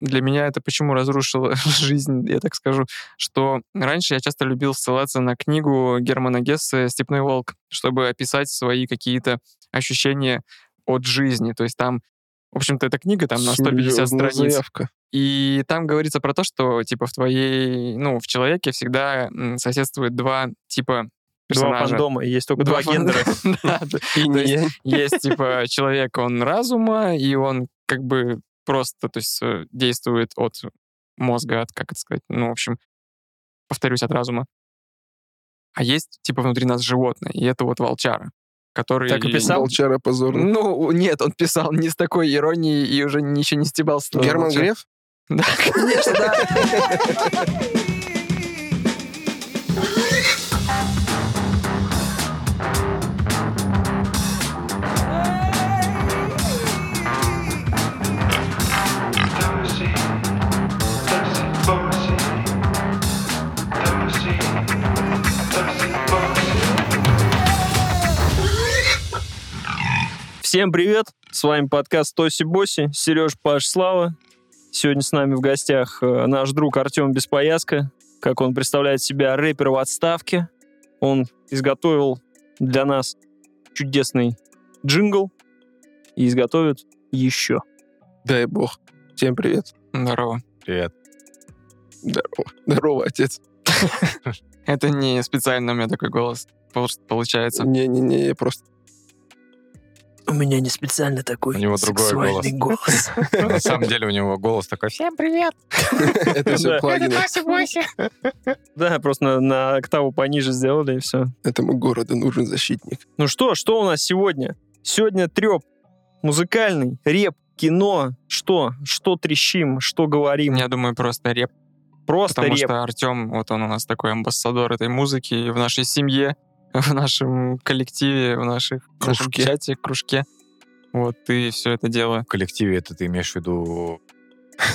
для меня это почему разрушило жизнь, я так скажу, что раньше я часто любил ссылаться на книгу Германа Гессе «Степной волк», чтобы описать свои какие-то ощущения от жизни. То есть там, в общем-то, эта книга там на 150 Серьезная страниц. заявка. И там говорится про то, что типа в твоей, ну, в человеке всегда м, соседствует два типа Два персонажа. фандома, и есть только два фан- гендера. Есть типа человек, он разума, и он как бы просто, то есть э, действует от мозга, от, как это сказать, ну, в общем, повторюсь, от разума. А есть типа внутри нас животное, и это вот волчара, который... Так и писал? Волчара позорный. Ну, нет, он писал не с такой иронией и уже ничего не стебался. Герман. Греф? Да, конечно, да. Всем привет! С вами подкаст Тоси Боси, Сереж Паш Слава. Сегодня с нами в гостях э, наш друг Артем Беспояска. Как он представляет себя рэпер в отставке. Он изготовил для нас чудесный джингл и изготовит еще. Дай бог. Всем привет. Здорово. Привет. Здорово. Здорово, отец. Это не специально у меня такой голос пол- получается. Не-не-не, я просто... У меня не специально такой У него другой сексуальный голос. На самом деле у него голос такой «Всем привет!» Это все Да. плагины. Да, просто на, на октаву пониже сделали и все. Этому городу нужен защитник. Ну что, что у нас сегодня? Сегодня треп музыкальный, реп, кино. Что? Что трещим, что говорим? Я думаю, просто реп, Просто потому реп. что Артем, вот он у нас такой амбассадор этой музыки и в нашей семье, в нашем коллективе, в, наших, в нашем чате, кружке. Вот, ты все это дело В коллективе это ты имеешь в виду...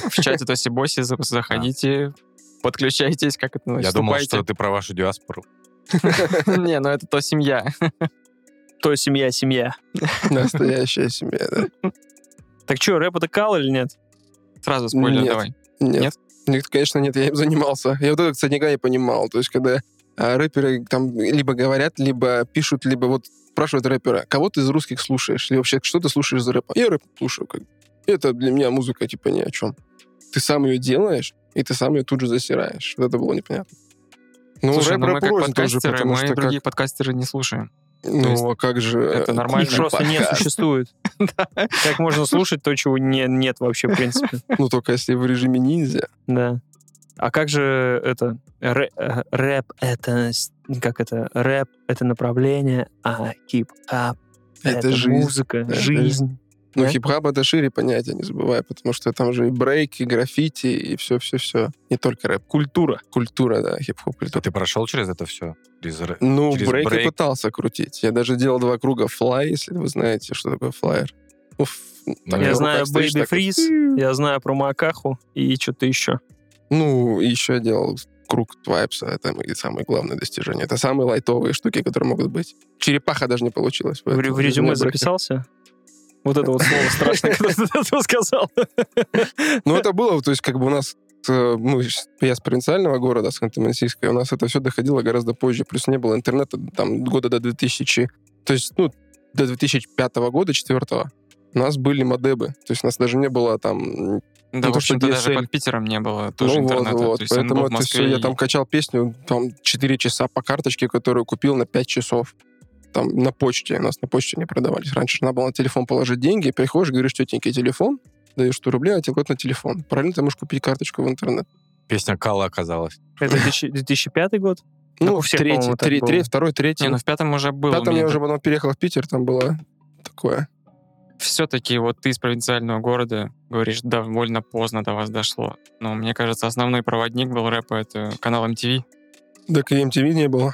в чате Тоси Боси, за- заходите, подключайтесь, как это Я думал, что ты про вашу диаспору. Не, ну это то семья. То семья, семья. Настоящая семья, да. Так что, рэп это кал или нет? Сразу спойлер давай. Нет. Нет? Нет, конечно, нет, я им занимался. Я вот это, кстати, никогда не понимал. То есть, когда а, рэперы там либо говорят, либо пишут, либо вот спрашивают рэпера, кого ты из русских слушаешь? Или вообще, что ты слушаешь за рэпа? Я рэп слушаю. Как. Это для меня музыка, типа, ни о чем. Ты сам ее делаешь, и ты сам ее тут же засираешь. Вот это было непонятно. Ну, Слушай, рэп ну мы как рознь тоже, подкастеры, потому мы что как- другие подкастеры не слушаем. Ну, есть а как же... это э, нормально. Их просто не существует. Как можно слушать то, чего не- нет вообще, в принципе. Ну, только если в режиме ниндзя. Да. А как же это? Рэ- э, Рэп это... Как это? Рэп это направление, а хип-хоп Это это жизнь. музыка, Это жизнь. Ну, Да? хип-хоп это шире понятие, не забывай, потому что там же и брейк, и граффити, и все-все-все. Не только рэп. Культура. Культура, да, хип-хоп А культура. ты прошел через это все? Через Ну, через брейк, я брейк? пытался крутить. Я даже делал два круга flare, если вы знаете, что такое flare. Ну, ф- так Я на знаю Baby вот. Freeze, я знаю про Макаху и что-то еще. Ну, еще я делал круг твайпса. Это мои самые главные достижения. Это самые лайтовые штуки, которые могут быть. Черепаха даже не получилось. В, в резюме записался? Вот это вот слово страшное, когда ты сказал. Ну, это было, то есть, как бы у нас, э, ну, я с провинциального города, с Ханты-Мансийска, у нас это все доходило гораздо позже. Плюс не было интернета там года до 2000, то есть, ну, до 2005 года, 4 у нас были модемы. То есть у нас даже не было там... Да, Ну, в то, что общем-то, даже под Питером не было тоже ну, вот, интернета. вот. То есть был Поэтому в это все, я и- там качал песню, там 4 часа по карточке, которую купил на 5 часов. Там на почте. У нас на почте не продавались. Раньше надо было на телефон положить деньги, приходишь, говоришь, тетеньки, телефон, даешь 100 рублей, а тебе на телефон. Параллельно ты можешь купить карточку в интернет. Песня Кала оказалась. Это 2000 2005 год? Ну, всех, третий, три- второй, третий. Не, ну в пятом уже В было. пятом я уже потом переехал в Питер, там было такое. Все-таки вот ты из провинциального города, говоришь, довольно поздно до вас дошло. Но мне кажется, основной проводник был рэпа, это канал MTV. Так и MTV не было.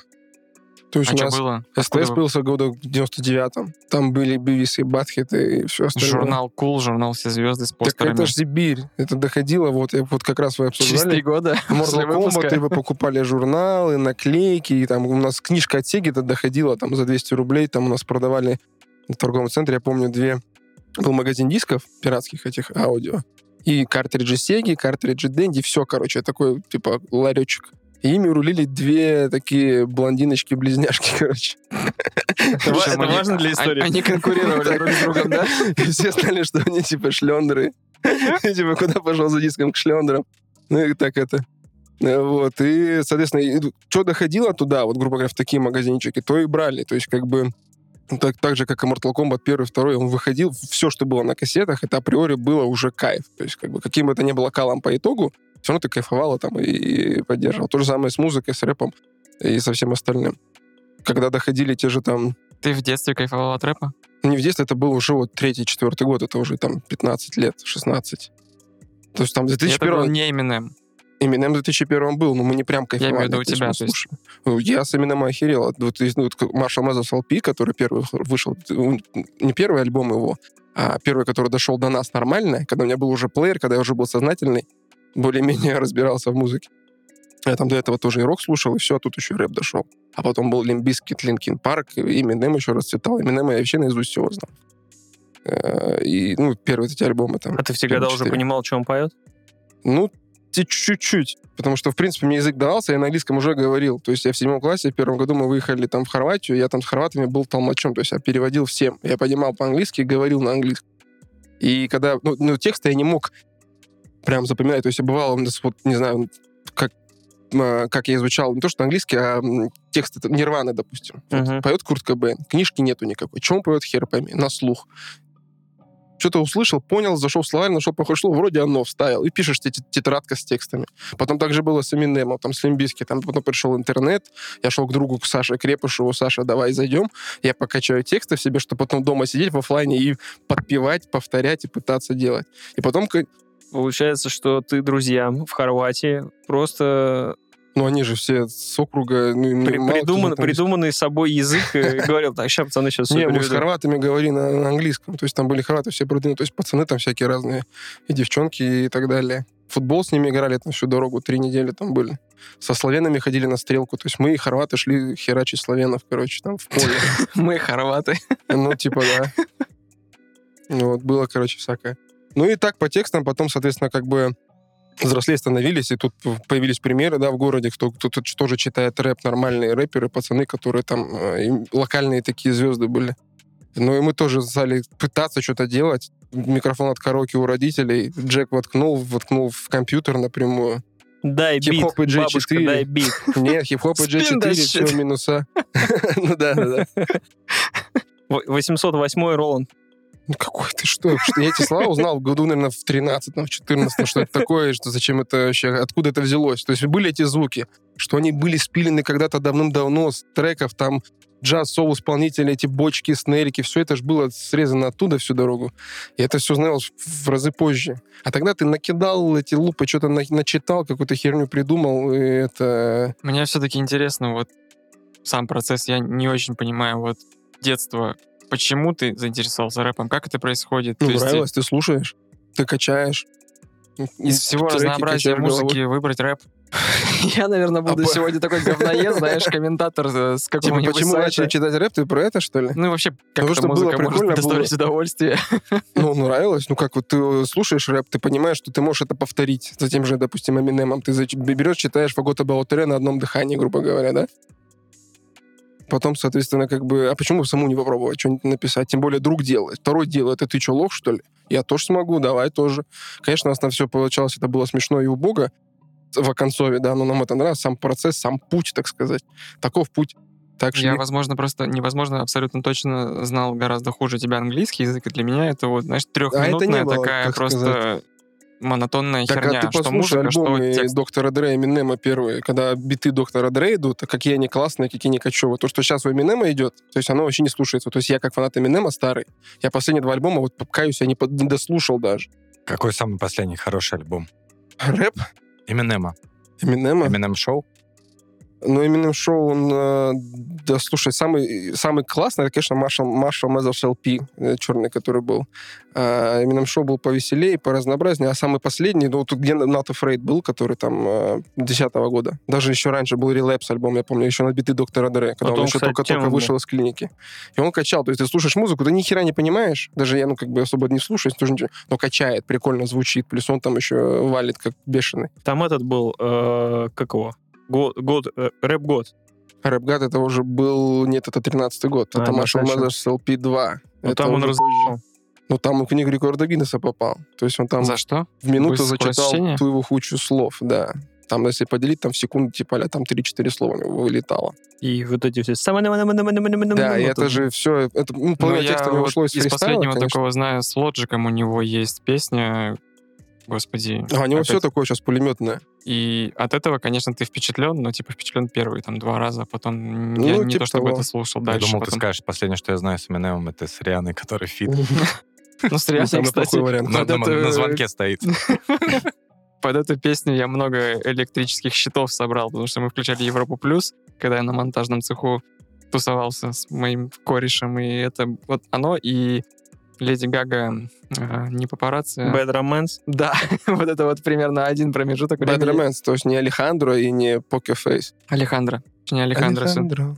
То есть А у что нас было? СТС Откуда вы- появился года в 99-м. Там были Бивис и Батхеты и все остальное. Журнал Кул, журнал Все звезды с Так постерами. это же Сибирь. Это доходило, вот, я- вот как раз вы Через три обсуждали. года после Mortal выпуска. Kombat, и вы покупали журналы, наклейки, и там у нас книжка от Сеги это доходила там за 200 рублей, там у нас продавали в торговом центре, я помню, две... Был магазин дисков, пиратских этих аудио, И картриджи Сеги, картриджи Дэнди, все, короче, такой, типа, ларечек. И ими рулили две такие блондиночки-близняшки, короче. Это ва- это они- важно для а- истории. Они конкурировали друг с другом, да? И все знали, что они, типа, шлендры. И, Типа, куда пошел за диском к шлендрам. Ну, и так это. Э, Вот, и, соответственно, что доходило туда, вот, грубо говоря, в такие магазинчики, то и брали. То есть, как бы, так, так же, как и Mortal Kombat 1 2, он выходил, все, что было на кассетах, это априори было уже кайф. То есть, как бы, каким бы это ни было калом по итогу, все равно ты кайфовала там и поддерживал. То же самое с музыкой, с рэпом и со всем остальным. Когда доходили те же там Ты в детстве кайфовал от рэпа? не в детстве, это был уже вот третий, четвертый год, это уже там 15 лет, 16. То есть там И Это был 2001 не Eminem. Eminem в 2001 был, но мы не прям кайфовали. имею в виду у тебя, то есть. Ну, Я с Eminem охерел. Вот, вот, ну, вот Marshall Mathers LP, который первый вышел, не первый альбом его, а первый, который дошел до нас нормально, когда у меня был уже плеер, когда я уже был сознательный, более-менее разбирался в музыке. Я там до этого тоже и рок слушал, и все, а тут еще и рэп дошел. А потом был Limp Bizkit, Linkin Park, и Eminem еще расцветал. Eminem я вообще наизусть всего знал. Э, И, ну, первые эти альбомы там. А ты в те года уже понимал, что он поет? Ну, чуть-чуть. Потому что, в принципе, мне язык давался, я на английском уже говорил. То есть я в седьмом классе, в первом году мы выехали там в Хорватию, я там с хорватами был толмачом, то есть я переводил всем. Я понимал по-английски говорил на английском. И когда... Ну, ну, тексты я не мог прям запоминать. То есть я бывало, вот, не знаю, как, а, как я изучал, не то что английский, а м, текст это Нирваны, допустим. Вот Мгм. Поет Курт Кобейн. Книжки нету никакой. Чем поет, хер пойми. На слух. Что-то услышал, понял, зашел в словарь, нашел похожее слово, вроде оно вставил. И пишешь тет- тетрадка с текстами. Потом также было с Эминемом, там, с Лимбиски. Там потом пришел интернет. Я шел к другу, к Саше Крепышеву. Саша, давай зайдем. Я покачаю тексты в себе, чтобы потом дома сидеть в оффлайне и подпевать, повторять и пытаться делать. И потом, Получается, что ты друзьям в Хорватии просто ну, они же все с округа... Ну, при- придуман- английский. придуманный собой язык и говорил, так, сейчас, пацаны, сейчас Не, мы с хорватами говорили на, на английском. То есть там были хорваты все продвинутые. То есть пацаны там всякие разные. И девчонки, и так далее. Футбол с ними играли там всю дорогу. Три недели там были. Со славянами ходили на стрелку. То есть мы и хорваты шли херачить славянов, короче, там в поле. Мы хорваты. Ну, типа, да. Ну, вот, было, короче, всякое. Ну и так по текстам потом, соответственно, как бы взрослее становились, и тут появились примеры, да, в городе, кто, кто тут тоже читает рэп, нормальные рэперы, пацаны, которые там э, локальные такие звезды были. Ну и мы тоже стали пытаться что-то делать. Микрофон от караоке у родителей. Джек воткнул, воткнул в компьютер напрямую. Дай бит, Хип-хоп и J4. бабушка, дай бит. Нет, хип-хоп и Spin G4, that все минуса. Ну да, да, да. В- 808 Roland. Ну какой ты, что? что? Я эти слова узнал в году, наверное, в 13 в 14 что это такое, что зачем это вообще, откуда это взялось. То есть были эти звуки, что они были спилены когда-то давным-давно с треков, там джаз, соул исполнители, эти бочки, снерики, все это же было срезано оттуда всю дорогу. И это все узнавалось в разы позже. А тогда ты накидал эти лупы, что-то на- начитал, какую-то херню придумал, и это... Мне все-таки интересно вот сам процесс. Я не очень понимаю вот детство. Почему ты заинтересовался рэпом? Как это происходит? Ну, То есть, нравилось, ты слушаешь, ты качаешь. Из всего треки разнообразия головой. музыки выбрать рэп. Я, наверное, буду А сегодня такой говноед, знаешь, комментатор э, с Типа, какого-нибудь почему сайта. начали читать рэп, ты про это, что ли? Ну вообще, как Потому эта что музыка прикольно, может было. доставить удовольствие. Ну, нравилось. Ну, как вот ты слушаешь рэп, ты понимаешь, что ты можешь это повторить за тем же, допустим, Эминемом. Ты берешь, читаешь About Ray на одном дыхании, грубо говоря, да? Потом, соответственно, как бы... А почему бы саму не попробовать что-нибудь написать? Тем более друг делает. Второй делает. Это ты что, лох, что ли? Я тоже смогу, давай тоже. Конечно, у нас на все получалось. Это было смешно и убого в Оконцове, да, но нам это нравилось. Сам процесс, сам путь, так сказать. Таков путь. Так Я, шли. возможно, просто невозможно абсолютно точно знал гораздо хуже тебя английский язык. И для меня это вот, знаешь, трехминутная было, такая просто монотонная Так, херня. а ты что послушай музыка, что альбомы текст. доктора Дре, Эминема первые, когда биты доктора Дре идут, а какие они классные, какие они кочевые. То, что сейчас у Эминема идет, то есть оно вообще не слушается. То есть я как фанат Эминема старый, я последние два альбома, вот каюсь, я не под- не дослушал даже. Какой самый последний хороший альбом? Рэп Эминема. Эминема? Эминем Шоу? Но Eminem шоу, он, э, да, слушай, самый, самый классный, это, конечно, Маршал, Маршал Мезерс э, черный, который был. А Eminem шоу был повеселее, поразнообразнее, а самый последний, ну, тут где Not Afraid был, который там 10 года. Даже еще раньше был Relapse альбом, я помню, еще на биты Доктора Дре, когда Вот он он, еще только-только вышел из клиники. И он качал, то есть ты слушаешь музыку, ты ни хера не понимаешь, даже я, ну, как бы особо не слушаю, тоже ничего, но качает, прикольно звучит, плюс он там еще валит как бешеный. Там этот был, э, как его? Год, год, э, рэп-год. Рэпгад это уже был... Нет, это 13-й год. А, это ну, Marshall. Mathers LP2. Ну, Это там он разъебал. позже. Ну, там он в книгу рекорда Гиннесса попал. То есть он там За что? в минуту зачитал ту его кучу слов, да. Там, если поделить, там в секунду, типа, а там 3-4 слова у него вылетало. И вот эти все... Да, и это же все... Это, ну, Ну, половина я текста вот ушло из из последнего конечно. такого знаю, с Logic ом у него есть песня, господи. А у него опять. все такое сейчас пулеметное. И от этого, конечно, ты впечатлен, но типа впечатлен первые там два раза, а потом Ну, я не типа то чтобы того. это слушал Я дальше. думал, ты потом. скажешь, последнее, что я знаю с Эминемом, это с Рианной, который feat. Ну, с Рианной, кстати, на звонке стоит. под эту песню я много электрических щитов собрал, потому что мы включали Европу Плюс, когда я на монтажном цеху тусовался с моим корешем, и это вот оно и Леди Гага э, не папарацци. а- Bad Romance. Да, вот это вот примерно один промежуток Bad времени. Romance, то есть не Алехандро и не Poker Face. Алехандро. Не Алехандро. Алехандро.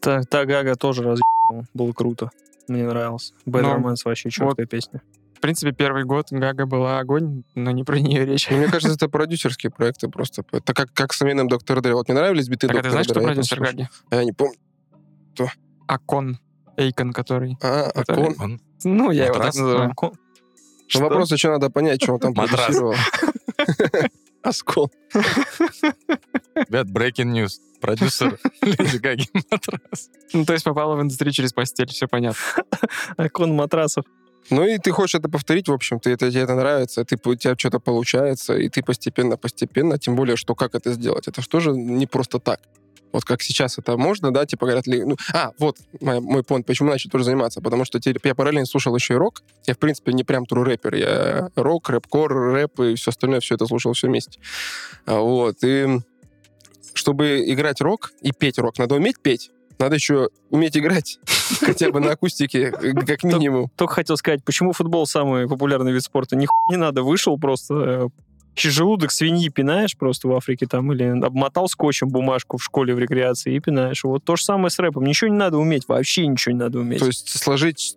Та, та Гага тоже разъебал. Было круто. Мне нравилось. Bad Ну, Romance вообще четкая песня. В принципе, первый год Гага была огонь, но не про нее речь. Ну, Мне кажется, это продюсерские проекты просто. Это как, как с именем Доктор Дре. Вот мне нравились биты Так а ты Доктора знаешь, кто Дре, я продюсер. Гаги? А Я не помню. Акон. Эйкон, который... А, Это- Акон. Он- Ну, я его так Матрас? называю. Ко- Ну, Что? вопрос еще надо понять, что он там Матрас. продюсировал. Оскол. Ребят, breaking news. Продюсер Леди Гаги Матрас. Ну, то есть попала в индустрию через постель, все понятно. Окон матрасов. Ну и ты хочешь это повторить, в общем-то, это, тебе это нравится, ты, у тебя что-то получается, и ты постепенно-постепенно, тем более, что как это сделать? Это что же не просто так. Вот как сейчас это можно, да, типа говорят, ли, ну, а, вот мой, мой point, почему начал тоже заниматься, потому что теперь я параллельно слушал еще и рок, я, в принципе, не прям тру рэпер, я рок, рэп-кор, рэп и все остальное, все это слушал все вместе. А, Вот, и чтобы играть рок и петь рок, надо уметь петь, надо еще уметь играть, хотя бы на акустике, э, как минимум. Только хотел сказать, почему футбол самый популярный вид спорта? Ни не надо, вышел просто... Желудок свиньи пинаешь просто в Африке там, или обмотал скотчем бумажку в школе в рекреации и пинаешь. Вот то же самое с рэпом. Ничего не надо уметь, вообще ничего не надо уметь. То есть сложить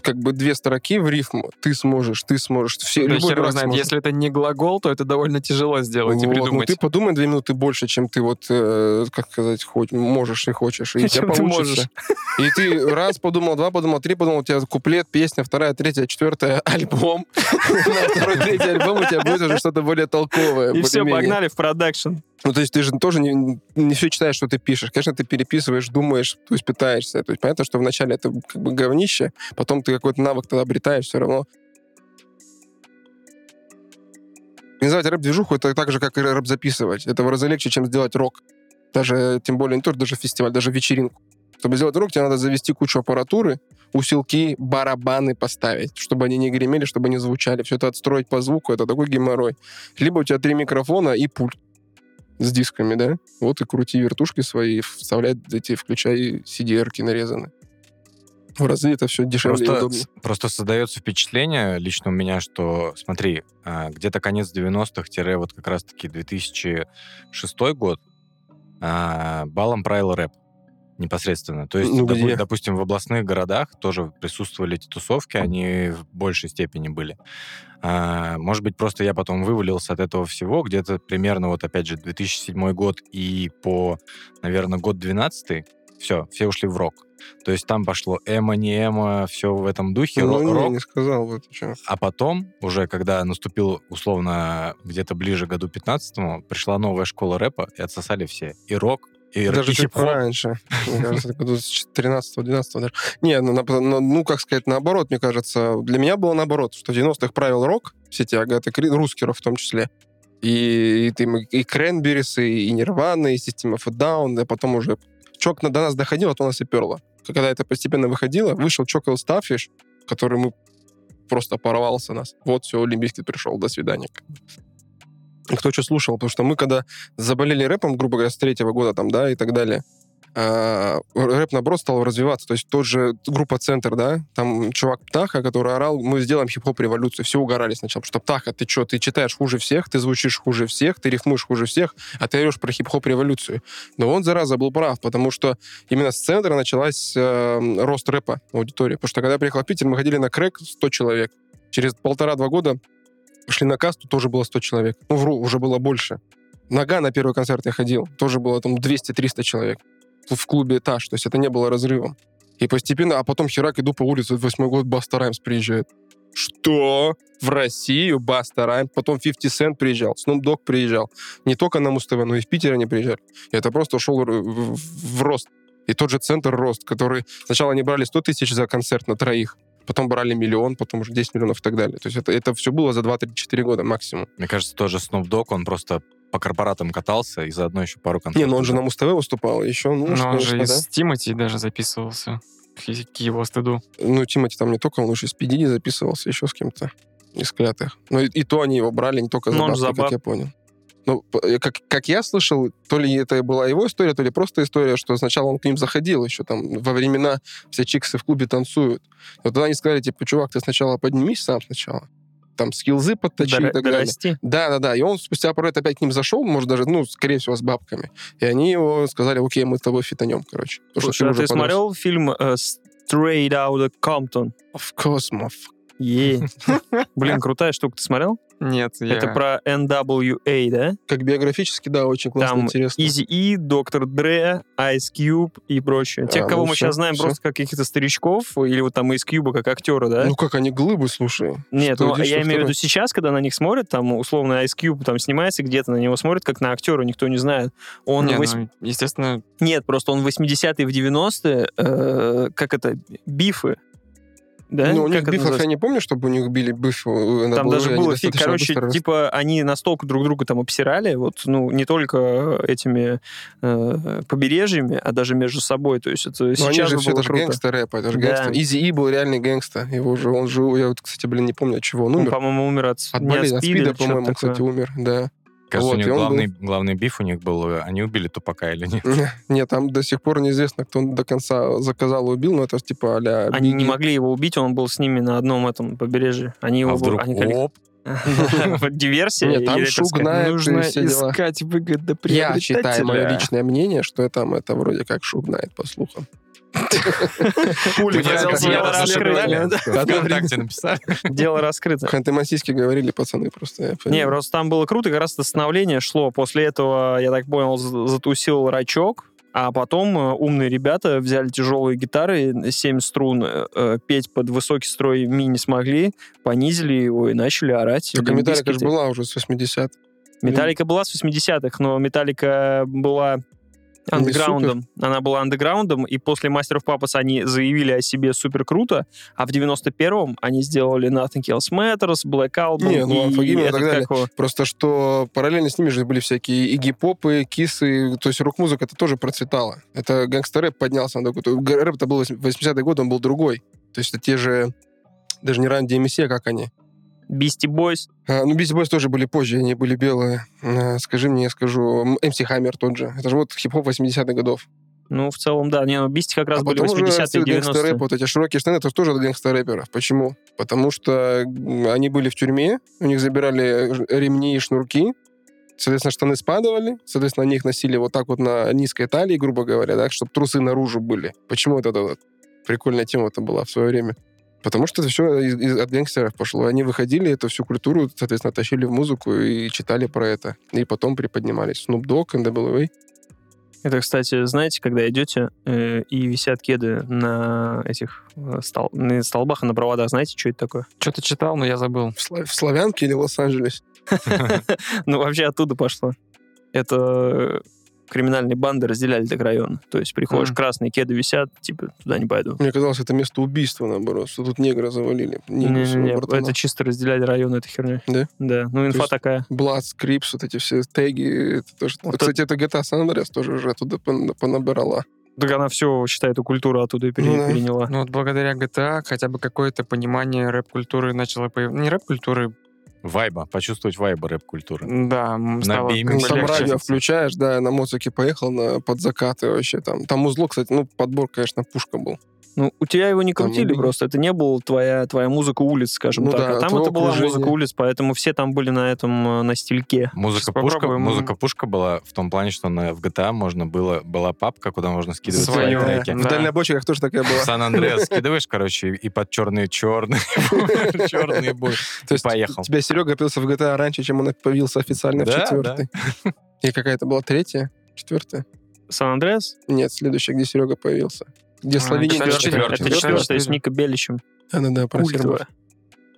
как бы две строки в рифму, ты сможешь, ты сможешь, все, Да любой хер знает. сможет. Если это не глагол, то это довольно тяжело сделать и Вот, ну придумать. ты подумай две минуты больше, чем ты вот, э, как сказать, хоть можешь и хочешь, и Чем ты получится. И ты раз подумал, два подумал, три подумал, у тебя куплет, песня, вторая, третья, четвертая, альбом. На второй, третий альбом у тебя будет уже что-то более толковое. и все, погнали в продакшн. Ну, то есть ты же тоже не, не все читаешь, что ты пишешь. Конечно, ты переписываешь, думаешь, то есть пытаешься. То есть понятно, что вначале это как бы говнище, потом ты какой-то навык тогда обретаешь все равно. Организовать рэп-движуху это так же, как и рэп записывать. Это в разы легче, чем сделать рок. Даже, тем более, не только даже фестиваль, даже вечеринку. Чтобы сделать рок, тебе надо завести кучу аппаратуры, усилки, барабаны поставить, чтобы они не гремели, чтобы они звучали. Все это отстроить по звуку, это такой геморрой. Либо у тебя три микрофона и пульт с дисками, да? Вот и крути вертушки свои, вставляй эти, включай CD-эрки нарезаны. В разы это все дешевле и Просто, удобнее. просто создается впечатление лично у меня, что, смотри, а, где-то конец 90-х, тире вот как раз-таки 2006 год, а, балом правил рэп непосредственно. То есть, Ну, где? допустим, в областных городах тоже присутствовали эти тусовки, они в большей степени были. А, может быть, просто я потом вывалился от этого всего, где-то примерно, вот опять же, 2007 год и по, наверное, год 12 все, все ушли в рок. То есть там пошло эмо, не эмо, все в этом духе, Ну, ро- не, рок. не сказал вот что. А потом, уже когда наступил, условно, где-то ближе к году 15 пришла новая школа рэпа, и отсосали все. И рок, и, Даже и чуть раньше. Мне кажется, году с 13-12 даже. Не, ну, на- ну, как сказать, наоборот, мне кажется. Для меня было наоборот, что в 90-х правил рок, все эти Агаты Кри, русский рок в том числе. И, и, ты- и Cranberries, и, и Нирвана, и System of a Down, а потом уже чок до нас доходил, а то нас и перло. Когда это постепенно выходило, вышел Chocolate Starfish, который мы просто порвался нас. Вот, все, Олимпийский пришел, до свидания. кто что слушал, потому что мы когда заболели рэпом, грубо говоря, с третьего года там, да, и так далее, а, рэп, наоборот, стал развиваться. То есть тот же группа «Центр», да, там чувак Птаха, который орал, мы сделаем хип-хоп-революцию. Все угорали сначала, что Птаха, ты что, ты читаешь хуже всех, ты звучишь хуже всех, ты рифмуешь хуже всех, а ты орешь про хип-хоп-революцию. Но он, зараза, был прав, потому что именно с «Центра» началась э, рост рэпа аудитории. Потому что когда я приехал в Питер, мы ходили на крэк 100 человек. Через полтора-два года пошли на касту, тоже было 100 человек. Ну, вру, уже было больше. Нога на первый концерт я ходил, тоже было там 200-300 человек в клубе «Этаж», то есть это не было разрывом. И постепенно, а потом херак иду по улице, восьмой год Баста Раймс приезжает. Что? В Россию Баста Раймс, потом 50 Cent приезжал, Snoop Dogg приезжал. Не только на Муз-ТВ, но и в Питере они приезжали. И это просто шел в, в- в рост. И тот же центр рост, который сначала они брали 100 тысяч за концерт на троих, потом брали миллион, потом уже 10 миллионов и так далее. То есть это, это все было за 2-3-4 года максимум. Мне кажется, тоже Snoop Dogg, он просто по корпоратам катался и заодно еще пару Не, концертов. ну он же на Муз-ТВ выступал, еще, ну, Но он же конечно, из да. Тимати даже записывался. К его стыду. Ну, Тимати там не только, он уже с PDD записывался, еще с кем-то из клятых. Но и, и то они его брали не только за Ну, он бабки, за как баб- я понял. Ну, э, как, как я слышал, то ли это была его история, то ли просто история, что сначала он к ним заходил еще там во времена все чиксы в клубе танцуют. Вот тогда они сказали, типа, чувак, ты сначала поднимись сам сначала. Там скилзы подточи и Дора- так далее. дорасти. Да, да, да. И он спустя пару лет опять к ним зашел, может, даже, ну, скорее всего, с бабками. И они его сказали, окей, мы с тобой фитанем, короче. Потому что Слушай, а уже ты смотрел фильм э, Straight Outta Compton? Of course, motherfucker. Е. Блин, крутая штука, ты смотрел? Нет, я... Это про NWA, да? Как биографически, да, очень классно, Там интересно. Easy E, Доктор Dre, Ice Cube и прочее. Тех, А, кого ну мы всё, сейчас знаем всё. просто как каких-то старичков, или вот там Ice Cube как актера, да? Ну как они глыбы, слушай. Нет, что ну, один, я имею в виду сейчас, когда на них смотрят, там, условно, Ice Cube там снимается где-то, на него смотрят как на актера, никто не знает. Он Не, вось- ну, естественно, Нет, просто он в 80-е, в 90-е, э, как это, бифы, да? Ну, у них Как бифов я не помню, чтобы у них били биф. э, Там на даже было фиг, короче, быстро типа они настолько друг друга там обсирали, вот, ну, не только этими э, побережьями, а даже между собой, то есть это Ну, они сейчас же все, было это же гэнгстер рэп, это же Да. гэнгстер. Изи И был реальный гэнгстер. Его же, он же, я вот, кстати, блин, не помню, от чего он Он, умер. по-моему, умер от, От болезни, от спида, спида, или что-то по-моему, кстати, умер, да. Кажется, Вот, у них и он главный, главный биф у них был, они убили Тупака или нет? Нет, там до сих пор неизвестно, кто он до конца заказал и убил, но это типа а-ля Они не могли его убить, он был с ними на одном этом побережье. Они его А вдруг, они оп, Вот диверсия. Нет, там Шук нужно искать выгодоприобретателя. Я считаю, мое личное мнение, что там это вроде как Шук знает, по слухам. Пули дело раскрыли. ВКонтакте написали. Дело раскрыто. Ханты-Мансийске говорили пацаны просто. Не, просто там было круто, как раз это становление шло. После этого, я так понял, затусил рачок, а потом э, умные ребята взяли тяжелые гитары, 7 струн, э, э, петь под высокий строй ми не смогли, понизили его и начали орать. Только Металлика же была уже с 80 Металлика была с 80-х, но Металлика была андеграундом. Она была андеграундом, и после Мастеров Папас они заявили о себе супер круто, а в 91-м они сделали Nothing Else Matters, Black Album Не, ну, и и этот, так далее. как его, Просто что параллельно с ними же были всякие и гип-попы, кисы, то есть рок-музыка это тоже процветала. Это гангстер-рэп поднялся на такой... Рэп это был 80-й год, он был другой. То есть это те же... Даже не Run DMC, а как они? Beastie Boys. А, ну, Beastie Boys тоже были позже, они были белые. А, скажи мне, я скажу. М, MC Hammer тот же. Это же вот хип-хоп 80-х годов. Ну, в целом, да. Не, ну, Beastie как раз а были потом уже 80-е, растет гангстер-рэп, 90-е. вот эти широкие штаны, это же тоже от гангстер-рэперов. Почему? Потому что они были в тюрьме, у них забирали ремни и шнурки, соответственно, штаны спадывали, соответственно, они их носили вот так вот на низкой талии, грубо говоря, да, чтобы трусы наружу были. Почему это вот прикольная тема это была в свое время? Потому что это все из, из- от гангстеров пошло. Они выходили, эту всю культуру, соответственно, тащили в музыку и читали про это. И потом приподнимались. Snoop Dogg, NWA. Это, кстати, знаете, когда идете э, и висят кеды на этих э, стол- на столбах и на проводах, знаете, что это такое? Что-то читал, но я забыл. В, Сла- в Славянке или в Лос-Анджелесе? Ну, вообще оттуда пошло. Это криминальные банды разделяли так район. То есть приходишь, Мгм. красные кеды висят, типа, туда не пойду. Мне казалось, это место убийства, наоборот, что тут негра завалили. Негры братана. это чисто разделяли район этой херни. Да? Да. Ну, инфа есть такая. Blood, Scripts, вот эти все теги. Это тоже... Вот Кстати, это GTA San Andreas тоже уже оттуда пон- понабирала. Так она все, считай, эту культуру оттуда и пере- Ну да. переняла. Ну вот благодаря GTA хотя бы какое-то понимание рэп-культуры начало появляться. Не рэп-культуры, Вайба, почувствовать вайба рэп-культуры. Да, м, стало Там радио включаешь, да, на музыке поехал на под закаты вообще там. Там узло, кстати, ну, подбор, конечно, пушка был. Ну, у тебя его не Там крутили были. просто. Это не была твоя, твоя музыка улиц, скажем Ну так. да, а там это была музыка улиц, поэтому все там были на этом, э, на стильке. Музыка пушка, музыка пушка была в том плане, что на, в GTA можно было была папка, куда можно скидывать свои треки. В Да. дальнобойщиках тоже такая В была. Сан-Андреас скидываешь, короче, и под черные черные черные бой. То есть поехал. тебя Серега появился в GTA раньше, чем он появился официально в Да, четвертой. И какая-то была третья, четвертая? Сан-Андреас? Нет, следующая, где Серега появился. Где А, четвёртая. Это четвертая с Ника Беличем. А, да, да, про.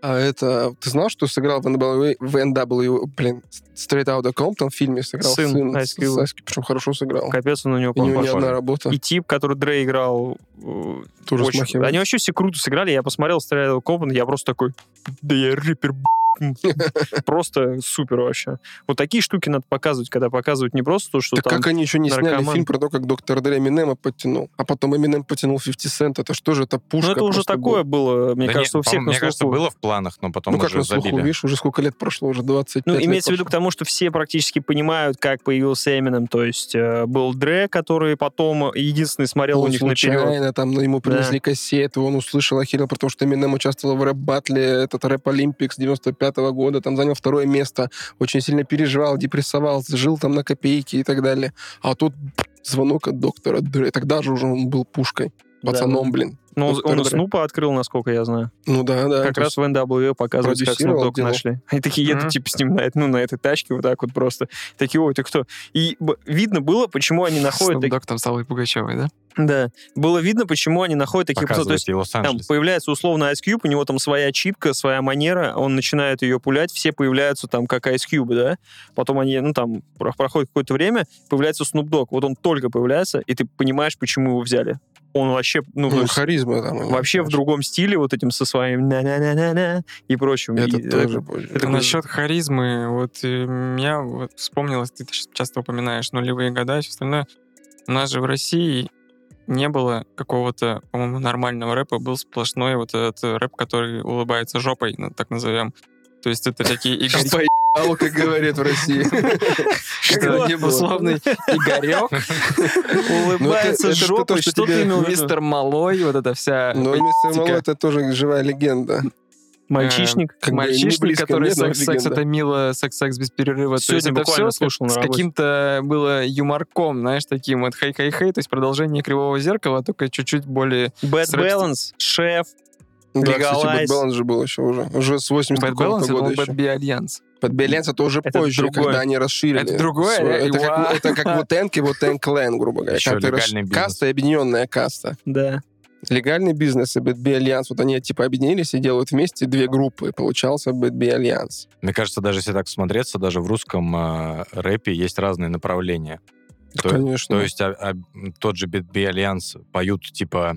А это... Ты знал, что сыграл в NW, в NW, блин, Straight Outta Compton в фильме сыграл Сын сын, Ice с- Cube. с Ice Cube, причем хорошо сыграл. Капец, он у него у него не одна работа. И тип, который Дрей играл, э, Тоже очень- смахивает. Они вообще все круто сыграли. Я посмотрел Стрейл Компан, я просто такой, да я рэпер, б***ь». просто супер вообще. Вот такие штуки надо показывать, когда показывают не просто то, что так там как они еще не наркоман... сняли фильм про то, как доктор Дре Эминема подтянул, а потом Эминем потянул 50 Cent, это что же, это пушка? Ну это уже такое было, было мне да кажется, нет, у всех Мне кажется, было в планах, но потом ну, уже как на слуху, забили. видишь, уже сколько лет прошло, уже 25 Ну имеется в виду к тому, что все практически понимают, как появился Эминем, то есть э, был Дре, который потом единственный смотрел ну, у них случайно, наперед. там ну, ему принесли да. кассету, он услышал охерел потому что Эминем участвовал в рэп-батле, этот рэп-олимпикс 95 2010 года, там занял второе место, очень сильно переживал, депрессовал, жил там на копейки и так далее. А тут звонок от доктора Дре, тогда же уже он был пушкой, пацаном, да, блин. Ну, он, Доктор он и Дре. Снупа открыл, насколько я знаю. Ну да, да. как раз в NW показывается, как продюсировал, Snoop Dogg делал. нашли. Они такие едут, типа, с ним на, ну, на этой тачке вот так вот просто. Такие, ой, ты кто? И б- видно было, почему они находят... Dogg там с Аллой Пугачевой, да? Да. Было видно, почему они находят таких пацанов. То есть там появляется условно Ice Cube, у него там своя читка, своя манера, он начинает ее пулять, все появляются там как Ice Cube, да? Потом они, ну там, про- проходит какое-то время, появляется Snoop Dogg, вот он только появляется, и ты понимаешь, почему его взяли. Он вообще, ну, Ну, харизма там. вообще в конечно. другом стиле, вот этим со своим на-на-на-на-на и прочим. Это И, тоже э, позже. это Насчет харизмы, вот э, меня вот вспомнилось, ты часто упоминаешь нулевые года и все остальное. У нас же в России не было какого-то, по-моему, нормального рэпа, был сплошной вот этот рэп, который улыбается жопой, ну, так назовем. То есть это такие Игорь... Поебало, как говорят в России. Было. условный Игорек, улыбается это- это жопой, то, что что ты имел мистер Малой, вот эта вся Но политика. мистер Малой это тоже живая легенда. Мальчишник. Как бы не Мальчишник, близко который мне, но секс, секс легенда. это мило, секс, секс без перерыва. То есть Сегодня это все слушал с каким-то было юморком, знаешь, таким вот хей-хей-хей, то есть продолжение кривого зеркала, только чуть-чуть более... Bad Balance, Шеф. Да, кстати. Bad Balance же был еще уже. Уже с 80 Bad Balance, это был. Bad Bee Alliance. Под Balance это уже Это позже, другое. когда они расширили. Это другое? свой- Это как, это как вот Энк и вот Энк Лэн, грубо говоря. Еще ты расш- легальный бизнес. Каста и объединенная каста. Да. Легальный бизнес и Bee Alliance, вот они типа объединились и делают вместе две группы. и Получался Bee Alliance. Мне кажется, даже если так смотреться, даже в русском э, рэпе есть разные направления. То- Конечно. То есть а- а, тот же Bad B. Альянс поют, типа,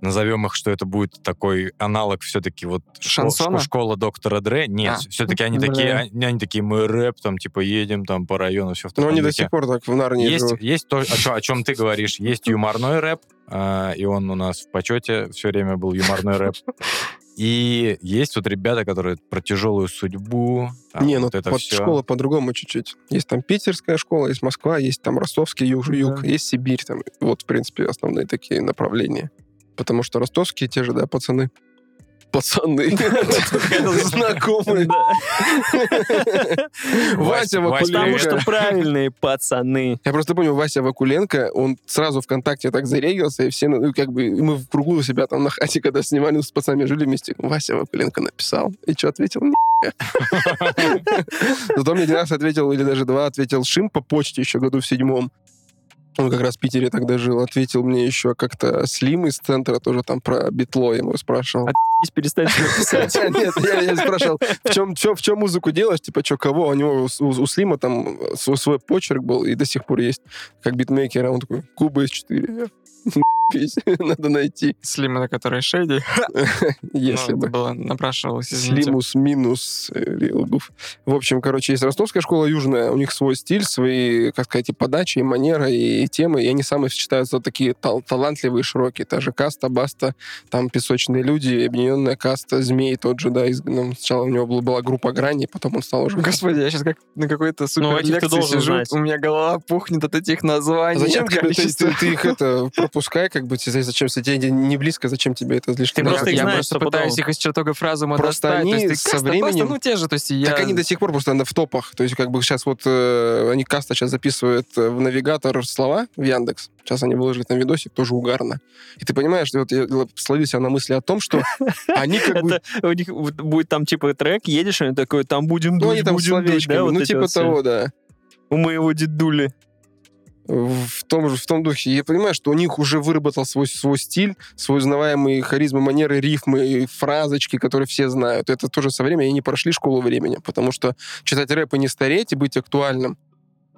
назовем их, что это будет такой аналог все-таки вот Шансона? шко- школа доктора Дре. Нет, А. все-таки они такие, они, они такие, мы рэп, там, типа, едем там по району, все в Но таком они до сих пор так в Нарнии Есть, живут. есть то, о, чё- о чем ты говоришь. Есть юморной рэп, а, и он у нас в почете все время был юморной рэп. И есть вот ребята, которые про тяжелую судьбу. там Не, ну вот это под все. школа по-другому чуть-чуть. Есть там питерская школа, есть Москва, есть там ростовский юг, юг, есть Сибирь. Там. Вот, в принципе, основные такие направления. Потому что ростовские те же, да, пацаны. Пацаны. Знакомые. Вася Вася, Потому Вакуленко. что правильные пацаны. Я просто помню, Вася Вакуленко, он сразу ВКонтакте так зарегился, и все, ну, как бы, мы в кругу у себя там на хате, когда снимали, с пацанами жили вместе, Вася Вакуленко написал. И что ответил? «Ни Зато мне один раз ответил, или даже два, ответил Шим по почте еще году в седьмом. Он как раз в Питере тогда жил. Ответил мне еще как-то Слим из центра, тоже там про битло, его спрашивал. Здесь перестать написать. Нет, я, спрашивал, в чем, в, чем, музыку делаешь, типа, что, кого? У него, у, Слима там свой, свой почерк был, и до сих пор есть, как битмейкера. Он такой, Куба из 4. заебись. Надо найти. Слим, это который Шейди. Если Ну, бы. было напрашивалось. Слимус минус э, Рилгуф. В общем, короче, есть ростовская школа южная, у них свой стиль, свои, как сказать, и подачи, и манера, и темы, и они самые считаются такие тал- талантливые, широкие. Та же каста, баста, там песочные люди, объединенная каста, змей тот же, да, изгнан. Сначала у него была, была группа грани, потом он стал уже... Господи, я сейчас как на какой-то супер ты лекции должен сижу, знать. у меня голова пухнет от этих названий. Зачем тебе, ты- ты их это пропускай, как бы, тебе зачем, если тебе не близко, зачем тебе это слишком? Ты Я- просто их я знаешь просто пытаюсь их из чертогов разума Просто достать. они то есть ты со временем- баста, ну те же, то есть я... Так они до сих пор просто в топах. То есть как бы сейчас вот э, они каста сейчас записывают э, в навигатор слова в Яндекс. Сейчас они выложили там видосик, тоже угарно. И ты понимаешь, что вот я словил себя на мысли о том, что они как бы... У них будет там типа трек, едешь, и он такой, там будем Ну, дуть, они будем дуть, да, ну, типа того, да. У моего дедули. В том же, в том духе. Я понимаю, что у них уже выработал свой, свой стиль, свой узнаваемый харизмы, манеры, рифмы, фразочки, которые все знают. Это тоже со временем не прошли школу времени, потому что читать рэп и не стареть, и быть актуальным.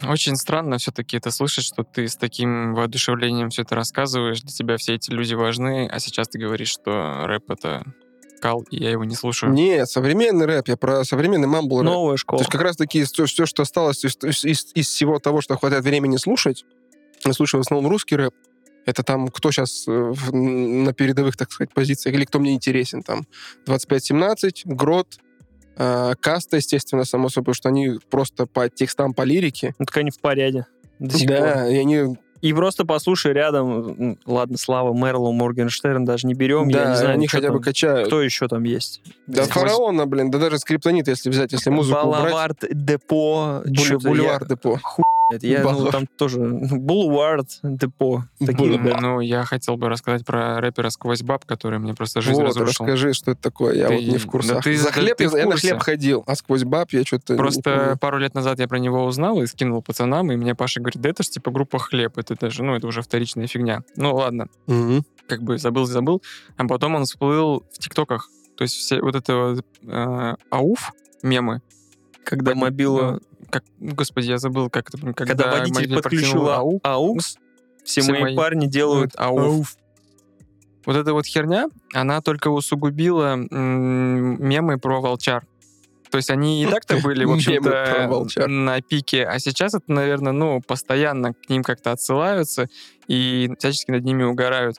Очень странно все-таки это слышать, что ты с таким воодушевлением все это рассказываешь, для тебя все эти люди важны, а сейчас ты говоришь, что рэп — это кал, и я его не слушаю. Нет, современный рэп, я про современный мамбл рэп. Новая То школа. есть как раз-таки все, все, что осталось из, из- из всего того, что хватает времени слушать, я слушаю в основном русский рэп, это там кто сейчас на передовых, так сказать, позициях, или кто мне интересен, там 2517, Грот, э, Каста, естественно, само собой, потому что они просто по текстам, по лирике. Ну, так они в порядке. До сих пор. Да, и они, И просто послушай рядом, ладно, Слава, Мерлоу, Моргенштерн даже не берем, я да, не знаю, они хотя бы там- качают. кто еще там есть. Да, Сквозь- фараона, блин, да даже скриптонит, если взять, если музыку убрать. Балавард, Депо, Буль- Бульвар я- депо. Это я, ну, там тоже Булвард, Депо, такие ребята. Ну, я хотел бы рассказать про рэпера «Сквозь баб», который мне просто жизнь Вот, разрушил. расскажи, что это такое. Я Ты- вот не в курсе. да ты- За да хлеб ты я, в я на хлеб ходил, а сквозь баб я что-то... Просто пару лет назад я про него узнал и скинул пацанам, и мне Паша говорит, да это ж типа группа «Хлеб», это даже, ну, это уже вторичная фигня. Ну, ладно, как бы забыл, забыл. А потом он всплыл в ТикТоках. То есть все вот это вот, э, ауф, мемы, Когда мобила, как, господи, я забыл, как это, когда, когда водитель подключил ау- аукс, все Все мои мои парни делают ауф. ауф. Вот эта вот херня, она только усугубила м, мемы про волчар. То есть они и так-то были, в общем-то, на пике, а сейчас это, наверное, ну, постоянно к ним как-то отсылаются и всячески над ними угорают.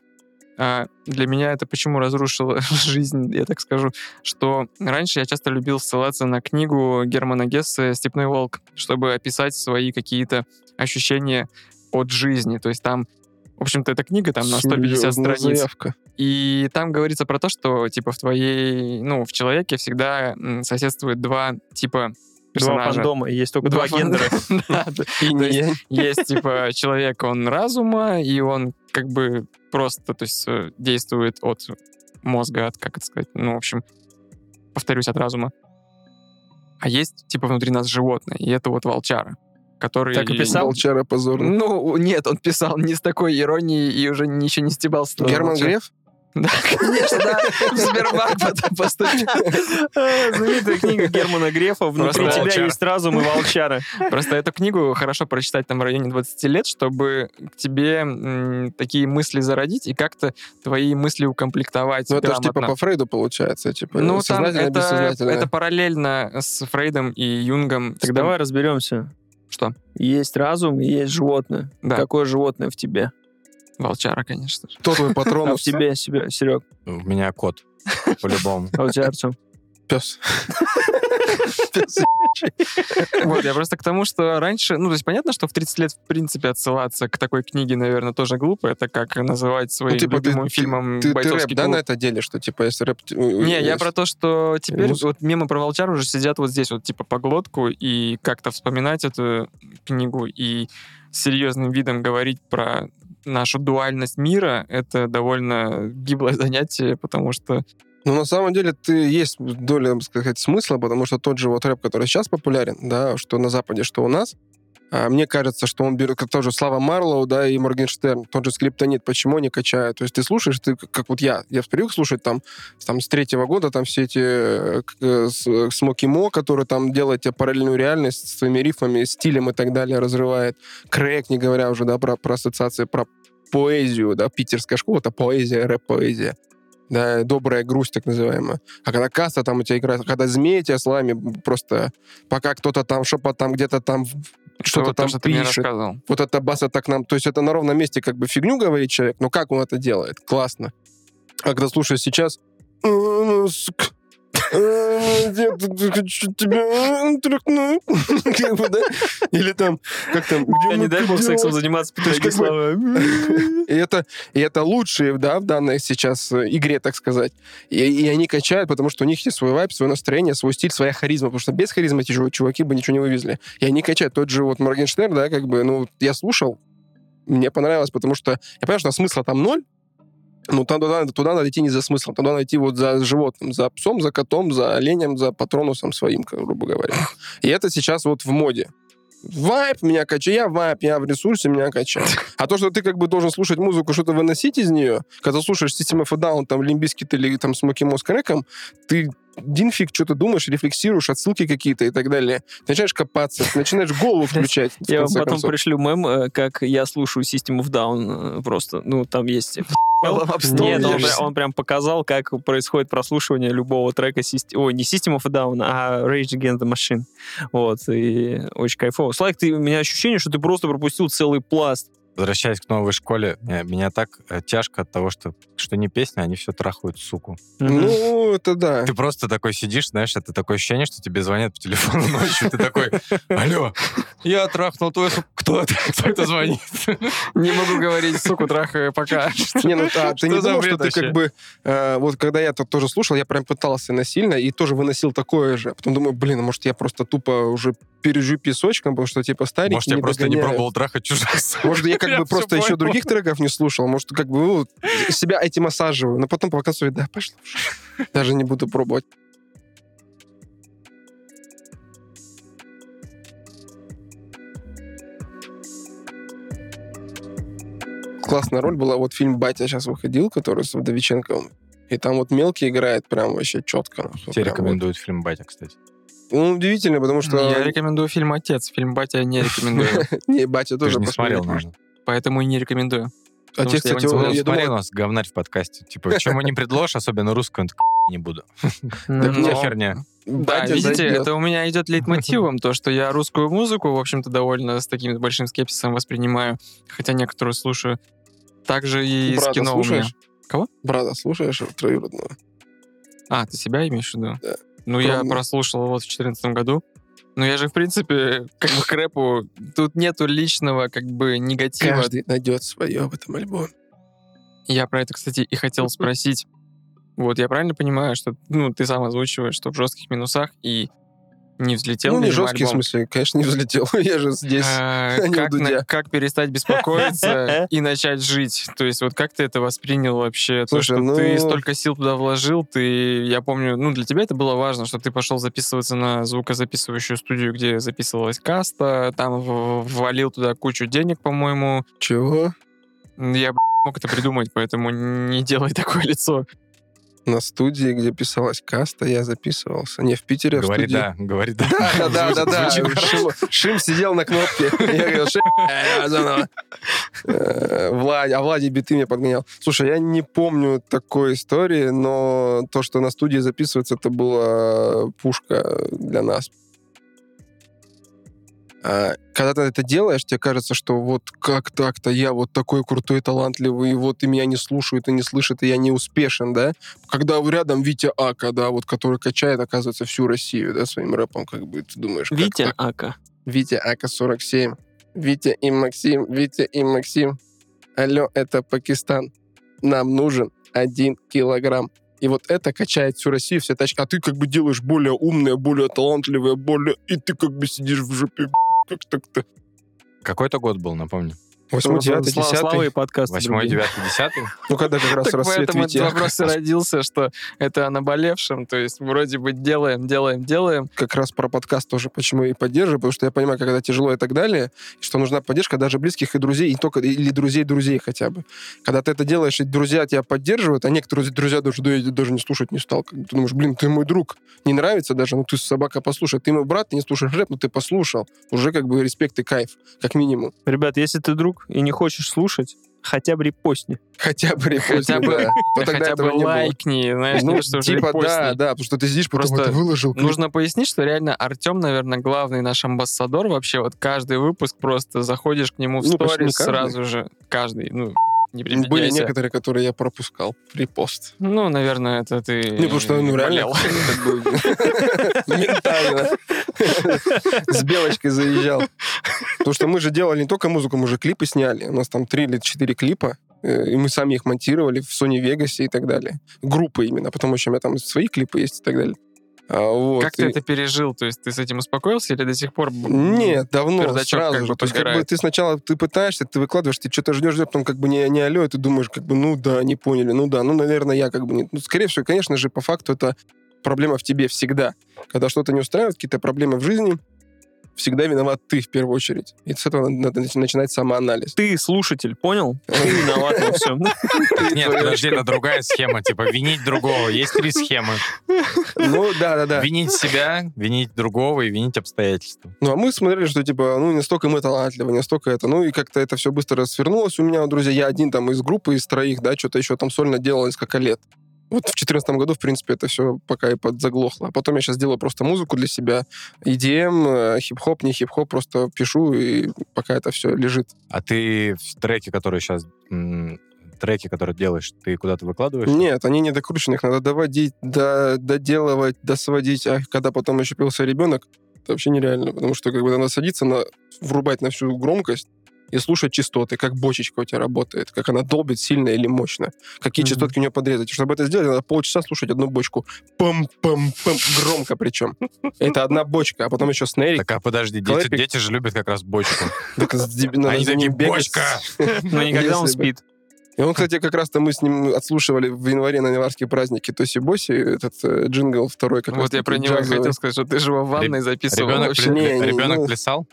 А для меня это почему разрушило жизнь, я так скажу, что раньше я часто любил ссылаться на книгу Германа Гессе «Степной волк», чтобы описать свои какие-то ощущения от жизни. То есть там, в общем-то, эта книга там на 150 Серьезная страниц. заявка. И там говорится про то, что типа в твоей, ну, в человеке всегда м, соседствует два типа Два персонажа. фандома, и есть только два фан- гендера. Есть типа человек, он разума, и он как бы просто, то есть э, действует от мозга, от, как это сказать, ну, в общем, повторюсь, от разума. А есть типа внутри нас животное, и это вот волчара, который... Так и писал? Волчара позорный. Ну, нет, он писал не с такой иронией и уже ничего не стебался. Герман. Греф? Да, конечно, да. В Сбербанк потом поступил. А, Знаменитая книга Германа Грефа «Внутри Просто тебя волчара. есть разум и волчара». Просто эту книгу хорошо прочитать там в районе 20 лет, чтобы к тебе м, такие мысли зародить и как-то твои мысли укомплектовать Ну, это же типа грамотно. по Фрейду получается, типа Ну, там это, это параллельно с Фрейдом и Юнгом. Так давай разберемся. Что? Есть разум и есть животное. Да, Какое животное в тебе? Волчара, конечно же. Кто твой патрон? А в тебе, себе, Серег? У меня кот, по-любому. А у тебя, Артем? Пес. Вот, я просто к тому, что раньше, ну, то есть понятно, что в 30 лет, в принципе, отсылаться к такой книге, наверное, тоже глупо. Это как называть своим Ну, типа, любимым ты- фильмом Ты, ты рэп, «Бойцовский да, клуб». на это деле, что типа если рэп... Не, я про то, что теперь музыка. вот мемы про волчар уже сидят вот здесь вот типа по глотку и как-то вспоминать эту книгу и с серьезным видом говорить про нашу дуальность мира, это довольно гиблое занятие, потому что Ну, на самом деле, ты есть доля, так сказать, смысла, потому что тот же вот рэп, который сейчас популярен, да, что на Западе, что у нас, а, мне кажется, что он берет, как тоже Слава Марлоу, да, и Моргенштерн, тот же Скриптонит, почему они качают? То есть ты слушаешь, ты как вот я, я привык слушать там, там с третьего года там все эти э, э, с- Смоки Мо, который там делает тебе параллельную реальность с своими рифмами, стилем и так далее, разрывает. Крэк, не говоря уже, да, про, про ассоциации, про поэзию, да, питерская школа, это поэзия, рэп-поэзия. Да, добрая грусть, так называемая. А когда каста там у тебя играет, когда змеи тебя с вами просто, пока кто-то там шепот там где-то там что-то вот там то, что ты мне пишет. рассказывал. Вот это баса так нам... То есть это на ровном месте как бы фигню говорит человек, но как он это делает? Классно. А когда слушаешь сейчас... «А, ну, сука, а, я тут хочу тебя трахнуть». Как бы, да? Или там, как там... «Где Я не дай бог кадиллак?» сексом заниматься, бы- слова. И это, и это лучшие, да, в данной сейчас э, игре, так сказать. И, и они качают, потому что у них есть свой вайб, свое настроение, свой стиль, своя харизма. Потому что без харизмы эти чув- чуваки бы ничего не вывезли. И они качают. Тот же вот Моргенштерн, да, как бы, ну, я слушал, мне понравилось, потому что я понимаю, что смысла там ноль, ну, туда, туда надо идти не за смыслом, туда надо идти вот за животным, за псом, за котом, за оленем, за патронусом своим, грубо говоря. И это сейчас вот в моде. Vibe меня качает, я vibe, я в ресурсе, меня качает. А то, что ты как бы должен слушать музыку, что-то выносить из нее, когда слушаешь System of a Down, там, Limp Bizkit или там Смоки Мо с Крэком, ты один фиг что-то думаешь, рефлексируешь, отсылки какие-то и так далее. Ты начинаешь копаться, ты начинаешь голову включать. Я вам потом концов. пришлю мем, э, как я слушаю System of Down э, просто. Ну, там есть... Нет, он, он прям показал, как происходит прослушивание любого трека. Syst- Ой, не System of a Down, а Rage Against the Machine. Вот, и очень кайфово. Слайк, ты, у меня ощущение, что ты просто пропустил целый пласт. Возвращаясь к новой школе, э, меня так э, тяжко от того, что, что не песня, они все трахают суку. Ну, это да. Ты просто такой сидишь, знаешь, это такое ощущение, что тебе звонят по телефону ночью, ты такой, алло, я трахнул твою суку, кто это, кто это звонит? Не могу говорить, суку, трахаю пока. Не, ну а, ты не думал, что ты как бы... э, вот когда я это тоже слушал, я прям пытался насильно и тоже выносил такое же. Потом думаю, блин, а может я просто тупо уже пережу песочком, потому что типа старик Может, я просто не пробовал трахать чужих? Может, я как бы просто еще других треков не слушал. Может, как бы ну, себя этим осаживаю. Но потом по концу, да, пошло. Даже не буду пробовать. Классная роль была. Вот фильм «Батя» сейчас выходил, который с Вдовиченковым. И там вот мелкий играет прям вообще четко. Тебе прям рекомендуют фильм «Батя», кстати. вот. Ну, удивительно, потому что... Я рекомендую фильм «Отец». Фильм «Батя» не рекомендую. Не, «Батя» тоже же не смотрел, наверное. Поэтому и не рекомендую. Отец, я кстати, я Смотри, думал, у нас говнарь в подкасте. Типа, чем ему не предложишь, особенно русскую, не буду. Так Но- не, херня. Да, «Батя» видите, это у меня идет лейтмотивом, то, что я русскую музыку, в общем-то, довольно с таким большим скепсисом воспринимаю, хотя некоторую слушаю. Также и с Брата кино у меня. слушаешь? Кого? Брата слушаешь троюродного? А, ты себя имеешь в виду? Да. Ну, я Кроме- прослушал вот в 2014 году. Ну, я же, в принципе, как бы к рэпу, тут нету личного, как бы, негатива. Каждый найдет свое в этом альбоме. Я про это, кстати, и хотел спросить. Вот, я правильно понимаю, что, ну, ты сам озвучиваешь, что в жестких минусах и не взлетел ну, не жесткий, в альбом. смысле, конечно, не взлетел. Я же здесь. А, а как, на- как перестать беспокоиться и начать жить? То есть вот как ты это воспринял вообще? То, Слушай, что ну- ты столько сил туда вложил, ты, я помню, ну для тебя это было важно, что ты пошел записываться на звукозаписывающую студию, где записывалась каста, там ввалил туда кучу денег, по-моему. Чего? Я мог это придумать, поэтому не делай такое лицо. На студии, где писалась каста, я записывался. Не, в Питере, а в студии. да, говори да. Да, да, да, да. Шим, Шим сидел на кнопке. Я говорил, Шим, э, заново. Э, Влад, а Влади биты мне подгонял. Слушай, я не помню такой истории, но то, что на студии записывается, это была пушка для нас. А, Когда ты это делаешь, тебе кажется, что вот как так-то я вот такой крутой, талантливый, и вот и меня не слушают, и не слышат, и я не успешен, да? Когда рядом Витя Ака, да, вот который качает, оказывается, всю Россию, да, своим рэпом, как бы ты думаешь, Витя так? Ака. Витя Ака-47. Витя и Максим, Витя и Максим. Алло, это Пакистан. Нам нужен один килограмм. И вот это качает всю Россию, все тачки. А ты как бы делаешь более умное, более талантливое, более... И ты как бы сидишь в жопе. Какой-то год был, напомню. Восьмой, девятый, Слава- Слава и десятый. подкасты. Восьмой, другие. девятый, десятый. Ну, когда как раз Так рассвет поэтому этот вопрос и родился, что это о наболевшем, то есть вроде бы делаем, делаем, делаем, как раз про подкаст тоже почему и поддерживаю, потому что я понимаю, когда тяжело и так далее, что нужна поддержка даже близких и друзей, и только или друзей друзей хотя бы. Когда ты это делаешь, и друзья тебя поддерживают, а некоторые друзья даже, да я даже не слушать не стал. Ты думаешь, блин, ты мой друг, не нравится даже, ну ты собака послушай, ты мой брат, ты не слушаешь рэп, ну ты послушал. Уже как бы респект и кайф, как минимум. Ребят, если ты друг и не хочешь слушать, хотя бы репостни. Хотя бы репостни, Хотя бы- да. Хотя бы лайкни, знаешь, Ну, что типа, да, репостни. да, потому что ты сидишь, потом Просто это выложил. клип. Нужно пояснить, что реально Артем, наверное, главный наш амбассадор вообще. Вот каждый выпуск просто заходишь к нему в Ну, сторис сразу же. Каждый, ну, не Были прибедняйся. некоторые, которые я пропускал. Репост. Ну, наверное, это ты Не, потому что, ну, реально, ментально с белочкой заезжал. Потому что мы же делали не только музыку, мы же клипы сняли. У нас там три или четыре клипа, э, и мы сами их монтировали в Sony Vegas и так далее. Группы именно, потому что у меня там свои клипы есть и так далее. А, вот, Как ты и- это пережил? То есть ты с этим успокоился или до сих пор... Нет, давно, сразу как же. бы То есть, как бы ты сначала ты пытаешься, ты выкладываешь, ты что-то ждешь, ждешь, потом как бы не, не алло, и ты думаешь, как бы, ну да, не поняли, ну да, ну, наверное, я как бы не... Ну, скорее всего, конечно же, по факту это проблема в тебе всегда. Когда что-то не устраивает, какие-то проблемы в жизни, всегда виноват ты в первую очередь. И с этого надо нач- начинать самоанализ. Ты слушатель, понял? Ты виноват во всем. Нет, подожди, это другая схема. Типа, винить другого. Есть три схемы. Ну, да-да-да. Винить себя, винить другого и винить обстоятельства. Ну, а мы смотрели, что, типа, ну, не столько мы талантливы, не столько это. Ну, и как-то это все быстро свернулось у меня, друзья. Я один там из группы, из троих, да, что-то еще там сольно делал несколько лет. Вот в 2014 году, в принципе, это все пока и подзаглохло. А потом я сейчас делаю просто музыку для себя. EDM, э, хип-хоп, не хип-хоп, просто пишу, и пока это все лежит. А ты в треке, которые сейчас... треки, которые делаешь, ты куда-то выкладываешь? Нет, они не докручены, их надо доводить, до, доделывать, досводить. А когда потом еще появился ребенок, это вообще нереально, потому что как бы надо садиться, на, врубать на всю громкость и слушать частоты, как бочечка у тебя работает, как она долбит сильно или мощно, какие Мгм. частотки у нее подрезать. И Чтобы это сделать, надо полчаса слушать одну бочку. Пам-пам-пам, громко причем. Это одна бочка, а потом еще снейрик. Так, а подожди, дети, дети же любят как раз бочку. Они такие. «Бочка!» Но никогда он спит. И он, кстати, как раз-то мы с ним отслушивали в январе на январские праздники Тоси-Боси, этот э, джингл второй как раз Вот я про него и джазовый. хотел сказать, что ты же во ванной записывал. Ребенок, вообще. не, не, ребенок ну- плясал?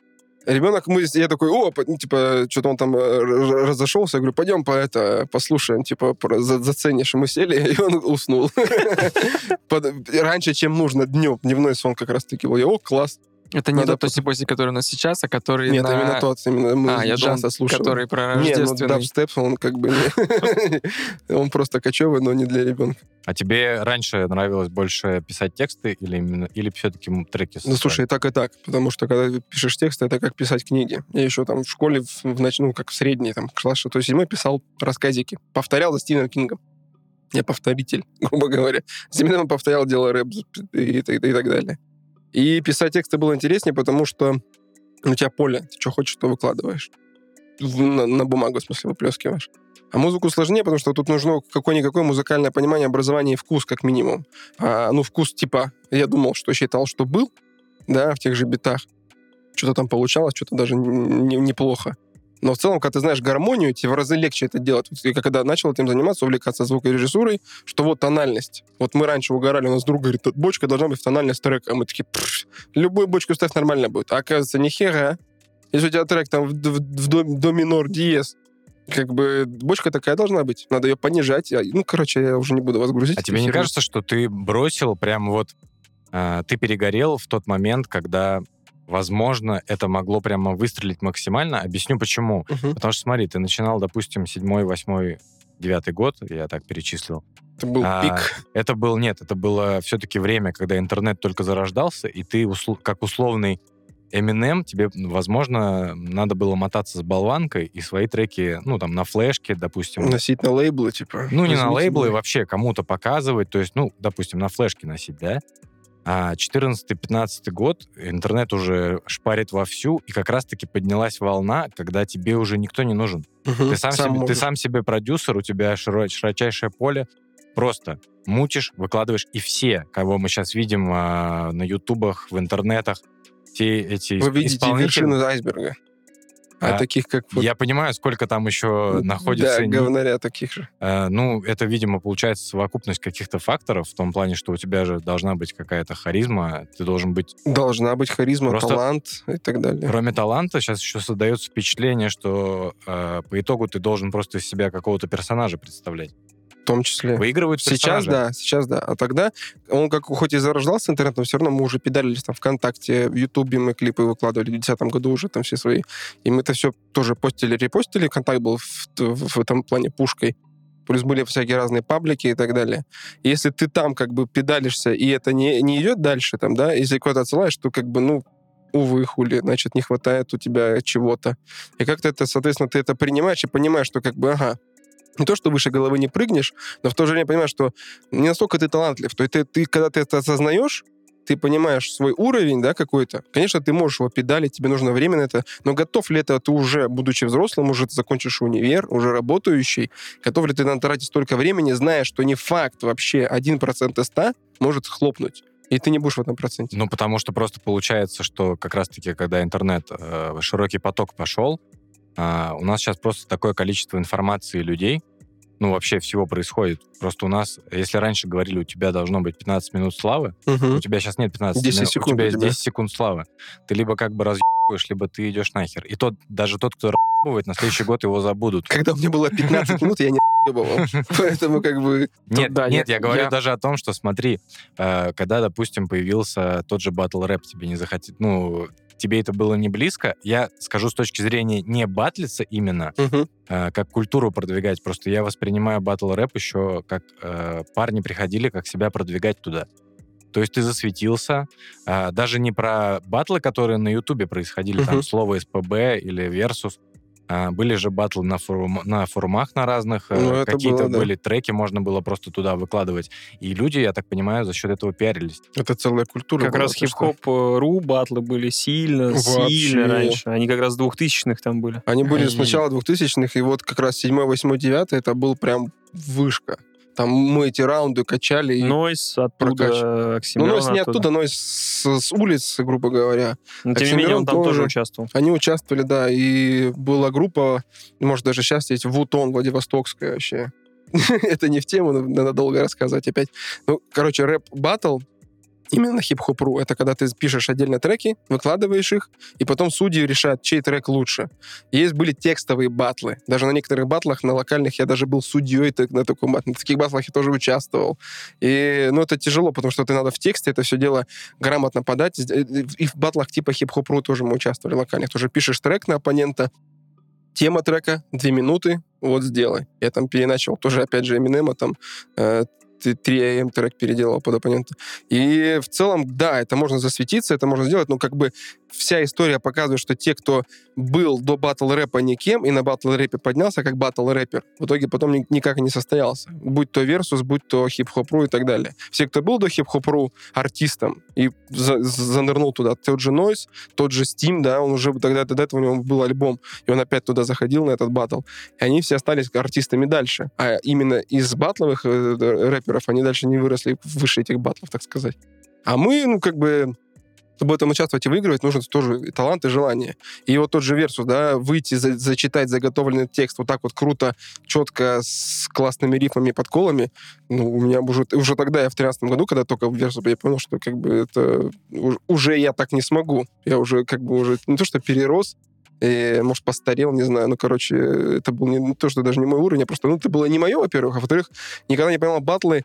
Ребенок, мы, я такой, о, ну, типа, что-то он там э, разошелся, я говорю, пойдем по это, послушаем, типа, про- за- заценишь. Мы сели, и он уснул. Раньше, чем нужно, днем, дневной сон как раз-таки был. Я, о, класс. Это не Надо тот Тоси-Боси, который у нас сейчас, а который Нет, на- именно тот, именно мы А, я слушали. который про Не, ну дабстеп, он как бы не... Он просто кочевый, но не для ребенка. А тебе раньше нравилось больше писать тексты или именно или все-таки треки? Ну, слушай, и так, и так. Потому что, когда ты пишешь тексты, это как писать книги. Я еще там в школе, в, в нач- ну, как в средней, там, класс 6-7 писал рассказики. Повторял за Стивеном Кингом. Я повторитель, грубо говоря. Эминемом повторял, делал рэп и, и, и так далее. И писать тексты было интереснее, потому что у тебя поле. Ты что хочешь, то выкладываешь. На, на бумагу, в смысле, выплескиваешь. А музыку сложнее, потому что тут нужно какое-никакое музыкальное понимание, образование и вкус, как минимум. А, ну, вкус типа, я думал, что считал, что был, да, в тех же битах. Что-то там получалось, что-то даже н- не- неплохо. Но в целом, когда ты знаешь гармонию, тебе в разы легче это делать. Я когда начал этим заниматься, увлекаться звукорежиссурой, что вот тональность. Вот мы раньше угорали, у нас друг говорит, «Тут бочка должна быть в тональность трека. А мы такие, «Пф, любую бочку ставь, нормально будет. А оказывается, ни хера. Если у тебя трек там в, д- в до, до минор диез, как бы бочка такая должна быть. Надо ее понижать. Ну, короче, я уже не буду вас грузить. А тебе не кажется, что ты бросил прям вот... э, ты перегорел в тот момент, когда, возможно, это могло прямо выстрелить максимально? Объясню почему. Мгм. Потому что, смотри, ты начинал, допустим, седьмой, восьмой, девятый год, я так перечислил. Это был А, пик. Это был, нет, это было все-таки время, когда интернет только зарождался, и ты, усл- как условный Eminem, тебе, возможно, надо было мотаться с болванкой и свои треки, ну, там, на флешке, допустим, Носить на лейблы, типа. ну, не на лейблы, мой. вообще кому-то показывать, то есть, ну, допустим, на флешке носить, да? А 14-15 год интернет уже шпарит вовсю, и как раз-таки поднялась волна, когда тебе уже никто не нужен. Мгм. Ты сам, себе, ты сам себе продюсер, у тебя широ- широчайшее поле, просто мутишь, выкладываешь, и все, кого мы сейчас видим а, на ютубах, в интернетах, те эти Вы видите вершину айсберга. А, А, таких, как... Я понимаю, сколько там еще находится Да, говнаря таких же. Э, Ну, это, видимо, получается совокупность каких-то факторов, в том плане, что у тебя же должна быть какая-то харизма, ты должен быть... Должна быть харизма, Просто- талант и так далее. Кроме таланта, сейчас еще создается впечатление, что э, по итогу ты должен просто из себя какого-то персонажа представлять. Том числе. Выигрывают Сейчас, персонажи. да, сейчас, да. А тогда он как хоть и зарождался интернет, но все равно мы уже педалились там ВКонтакте, в Ютубе мы клипы выкладывали в 2010 году уже там все свои. И мы это все тоже постили, репостили. Контакт был в, в- в этом плане пушкой. Плюс были всякие разные паблики и так далее. Если ты там как бы педалишься, и это не, не идет дальше, там, да, если куда-то отсылаешь, то как бы, ну, увы, хули, значит, не хватает у тебя чего-то. И как-то это, соответственно, ты это принимаешь и понимаешь, что как бы, ага, не то, что выше головы не прыгнешь, но в то же время понимаешь, что не настолько ты талантлив. То есть ты, ты когда ты это осознаешь, ты понимаешь свой уровень, да, какой-то. Конечно, ты можешь его педалить, тебе нужно время на это, но готов ли это ты уже, будучи взрослым, уже ты закончишь универ, уже работающий, готов ли ты на тратить столько времени, зная, что не факт вообще 1% из 100 может хлопнуть, и ты не будешь в этом проценте. Ну, потому что просто получается, что как раз-таки, когда интернет, э, широкий поток пошел, а, у нас сейчас просто такое количество информации людей, ну, вообще всего происходит. Просто у нас, если раньше говорили, у тебя должно быть 15 минут славы, Мгм. у тебя сейчас нет 15 10 минут, секунд у тебя есть тебя. 10 секунд славы. Ты либо как бы разъебываешь, либо ты идешь нахер. И тот, даже тот, кто разъебывает, на следующий год его забудут. Когда у меня было 15 минут, я не ебывал. Поэтому как бы... Нет, да, нет, я- говорю даже о том, что смотри, э, когда, допустим, появился тот же батл рэп, тебе не захотел, ну, тебе это было не близко, я скажу с точки зрения не батлиться именно, Мгм. э, как культуру продвигать, просто я воспринимаю батл рэп еще как э, парни приходили, как себя продвигать туда. То есть ты засветился, а, даже не про батлы, которые на Ютубе происходили, там Мгм. слово СПБ или Versus, были же батлы на, форум, на форумах на разных, э, Ну, какие-то было, да. были треки, можно было просто туда выкладывать. И люди, я так понимаю, за счет этого пиарились. Это целая культура Как была, раз хип-хоп-ру батлы были сильно, Вообще. сильно раньше. Они как раз двухтысячных там были. Они были Ай. с начала 2000-х, и вот как раз 7, 8, 9 это был прям вышка. Там мы эти раунды качали. Нойс оттуда, ну, Оксимирон Нойс не оттуда, но с, с улиц, грубо говоря. Но, тем не менее, он там тоже тоже. участвовал. Они участвовали, да, и была группа, может, даже сейчас есть Вутон Владивостокская вообще. Это не в тему, надо долго рассказывать опять. Ну, короче, рэп-баттл именно на хип-хоп.ру. Это когда ты пишешь отдельно треки, выкладываешь их, и потом судьи решают, чей трек лучше. Есть были текстовые батлы. Даже на некоторых батлах, на локальных, я даже был судьей на таком. В таких батлах я тоже участвовал. И, ну, это тяжело, потому что ты надо в тексте это все дело грамотно подать. И в батлах типа хип-хоп.ру тоже мы участвовали локальных. Тоже пишешь трек на оппонента, тема трека, две минуты, вот сделай. Я там переначал тоже, опять же, Эминема, там э, 3 AM трек переделал под оппонента. И в целом, да, это можно засветиться, это можно сделать, но как бы вся история показывает, что те, кто был до батл рэпа никем и на батл рэпе поднялся как батл рэпер, в итоге потом ни- никак и не состоялся. Будь то Versus, будь то хип-хоп.ру и так далее. Все, кто был до хип-хоп.ру артистом и за- занырнул туда, тот же Нойс, тот же St1m, да, он уже тогда до этого у него был альбом, и он опять туда заходил на этот батл. И они все остались артистами дальше. А именно из батловых э, рэперов они дальше не выросли выше этих батлов, так сказать. А мы, ну, как бы, чтобы в этом участвовать и выигрывать, нужен тоже и талант и желание. И вот тот же Versus, да, выйти, за- зачитать заготовленный текст вот так вот круто, четко, с классными рифмами, подколами, ну, у меня уже, уже тогда, я в 13 году, когда только в Versus, я понял, что как бы это уж- уже я так не смогу. Я уже как бы уже не то, что перерос, и, может, постарел, не знаю. Ну, короче, это был не, то, что даже не мой уровень, а просто, ну, это было не мое, во-первых, а во-вторых, никогда не понимал батлы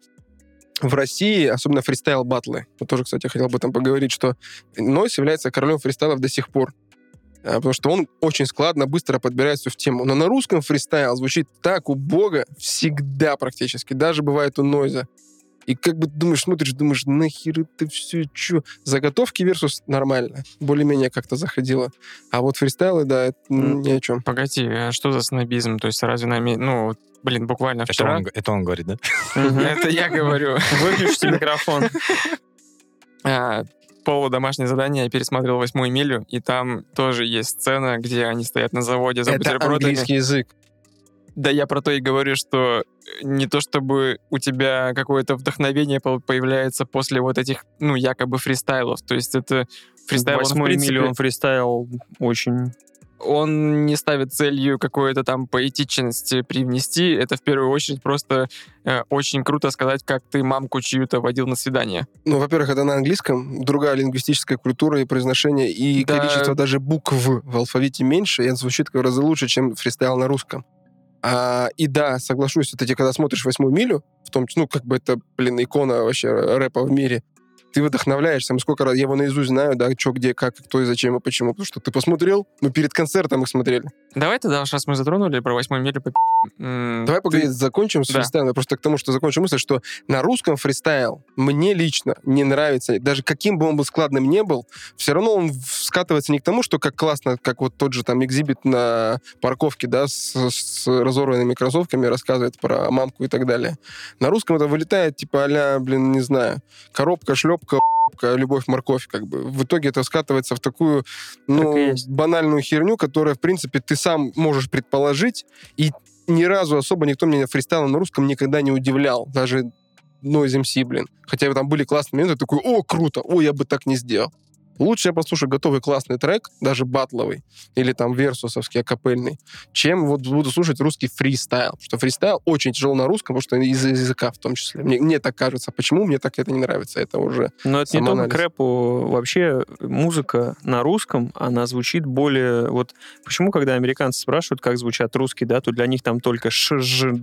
в России, особенно фристайл-батлы. Вот тоже, кстати, хотел об этом поговорить, что Нойс является королем фристайлов до сих пор. А, Потому что он очень складно, быстро подбирает все в тему. Но на русском фристайл звучит так убого всегда практически. Даже бывает у Нойза. И как бы думаешь, смотришь, думаешь, нахер это все, чё? Заготовки versus нормально. Более-менее как-то заходило. А вот фристайлы, да, это М. ни о чем. Погоди, а что за снобизм? То есть разве нами... Ну, блин, буквально Это вчера... он, это он говорит, да? Это я говорю. Выключите микрофон. А, полудомашнее задание я пересмотрел восьмую милю, и там тоже есть сцена, где они стоят на заводе за Это бутербродами. английский язык. Да я про то и говорю, что не то чтобы у тебя какое-то вдохновение по- появляется после вот этих, ну, якобы фристайлов. То есть это фристайл, Восьмой принципе, миллион фристайл очень... он не ставит целью какой-то там поэтичности привнести. Это в первую очередь просто э, очень круто сказать, как ты мамку чью-то водил на свидание. Ну, во-первых, это на английском, другая лингвистическая культура и произношение, и Да. количество даже букв в алфавите меньше, и он звучит разы лучше, чем фристайл на русском. А, и да, соглашусь, вот эти, когда смотришь «Восьмую милю», в том числе, ну, как бы это, блин, икона вообще рэпа в мире, ты вдохновляешься. Сколько раз я его наизусть знаю, да, что, где, как, кто и зачем и почему. Потому что ты посмотрел, мы перед концертом их смотрели. Давай тогда, сейчас мы затронули про восьмую милю. По... Давай поговорить, закончим с Да. фристайлом. Просто к тому, что закончим мысль, что на русском фристайл мне лично не нравится. Даже каким бы он был складным не был, все равно он скатывается не к тому, что как классно, как вот тот же там экзибит на парковке, да, с, с разорванными кроссовками рассказывает про мамку и так далее. На русском это вылетает типа а блин, не знаю, коробка, шлепка, любовь, морковь, как бы. В итоге это скатывается в такую, ну, Так банальную херню, которая, в принципе, ты сам можешь предположить, и ни разу особо никто меня фристайлом на русском никогда не удивлял. Даже Noise MC, блин. Хотя там были классные моменты, такой, о, круто, о, я бы так не сделал. Лучше я послушаю готовый классный трек, даже батловый, или там версусовский, акапельный, чем вот буду слушать русский фристайл. Потому что фристайл очень тяжело на русском, потому что из-за языка в том числе. Мне, мне так кажется. Почему мне так это не нравится? Это уже... Но это не только к рэпу. Вообще музыка на русском, она звучит более... Вот почему, когда американцы спрашивают, как звучат русские, да, то для них там только ш ж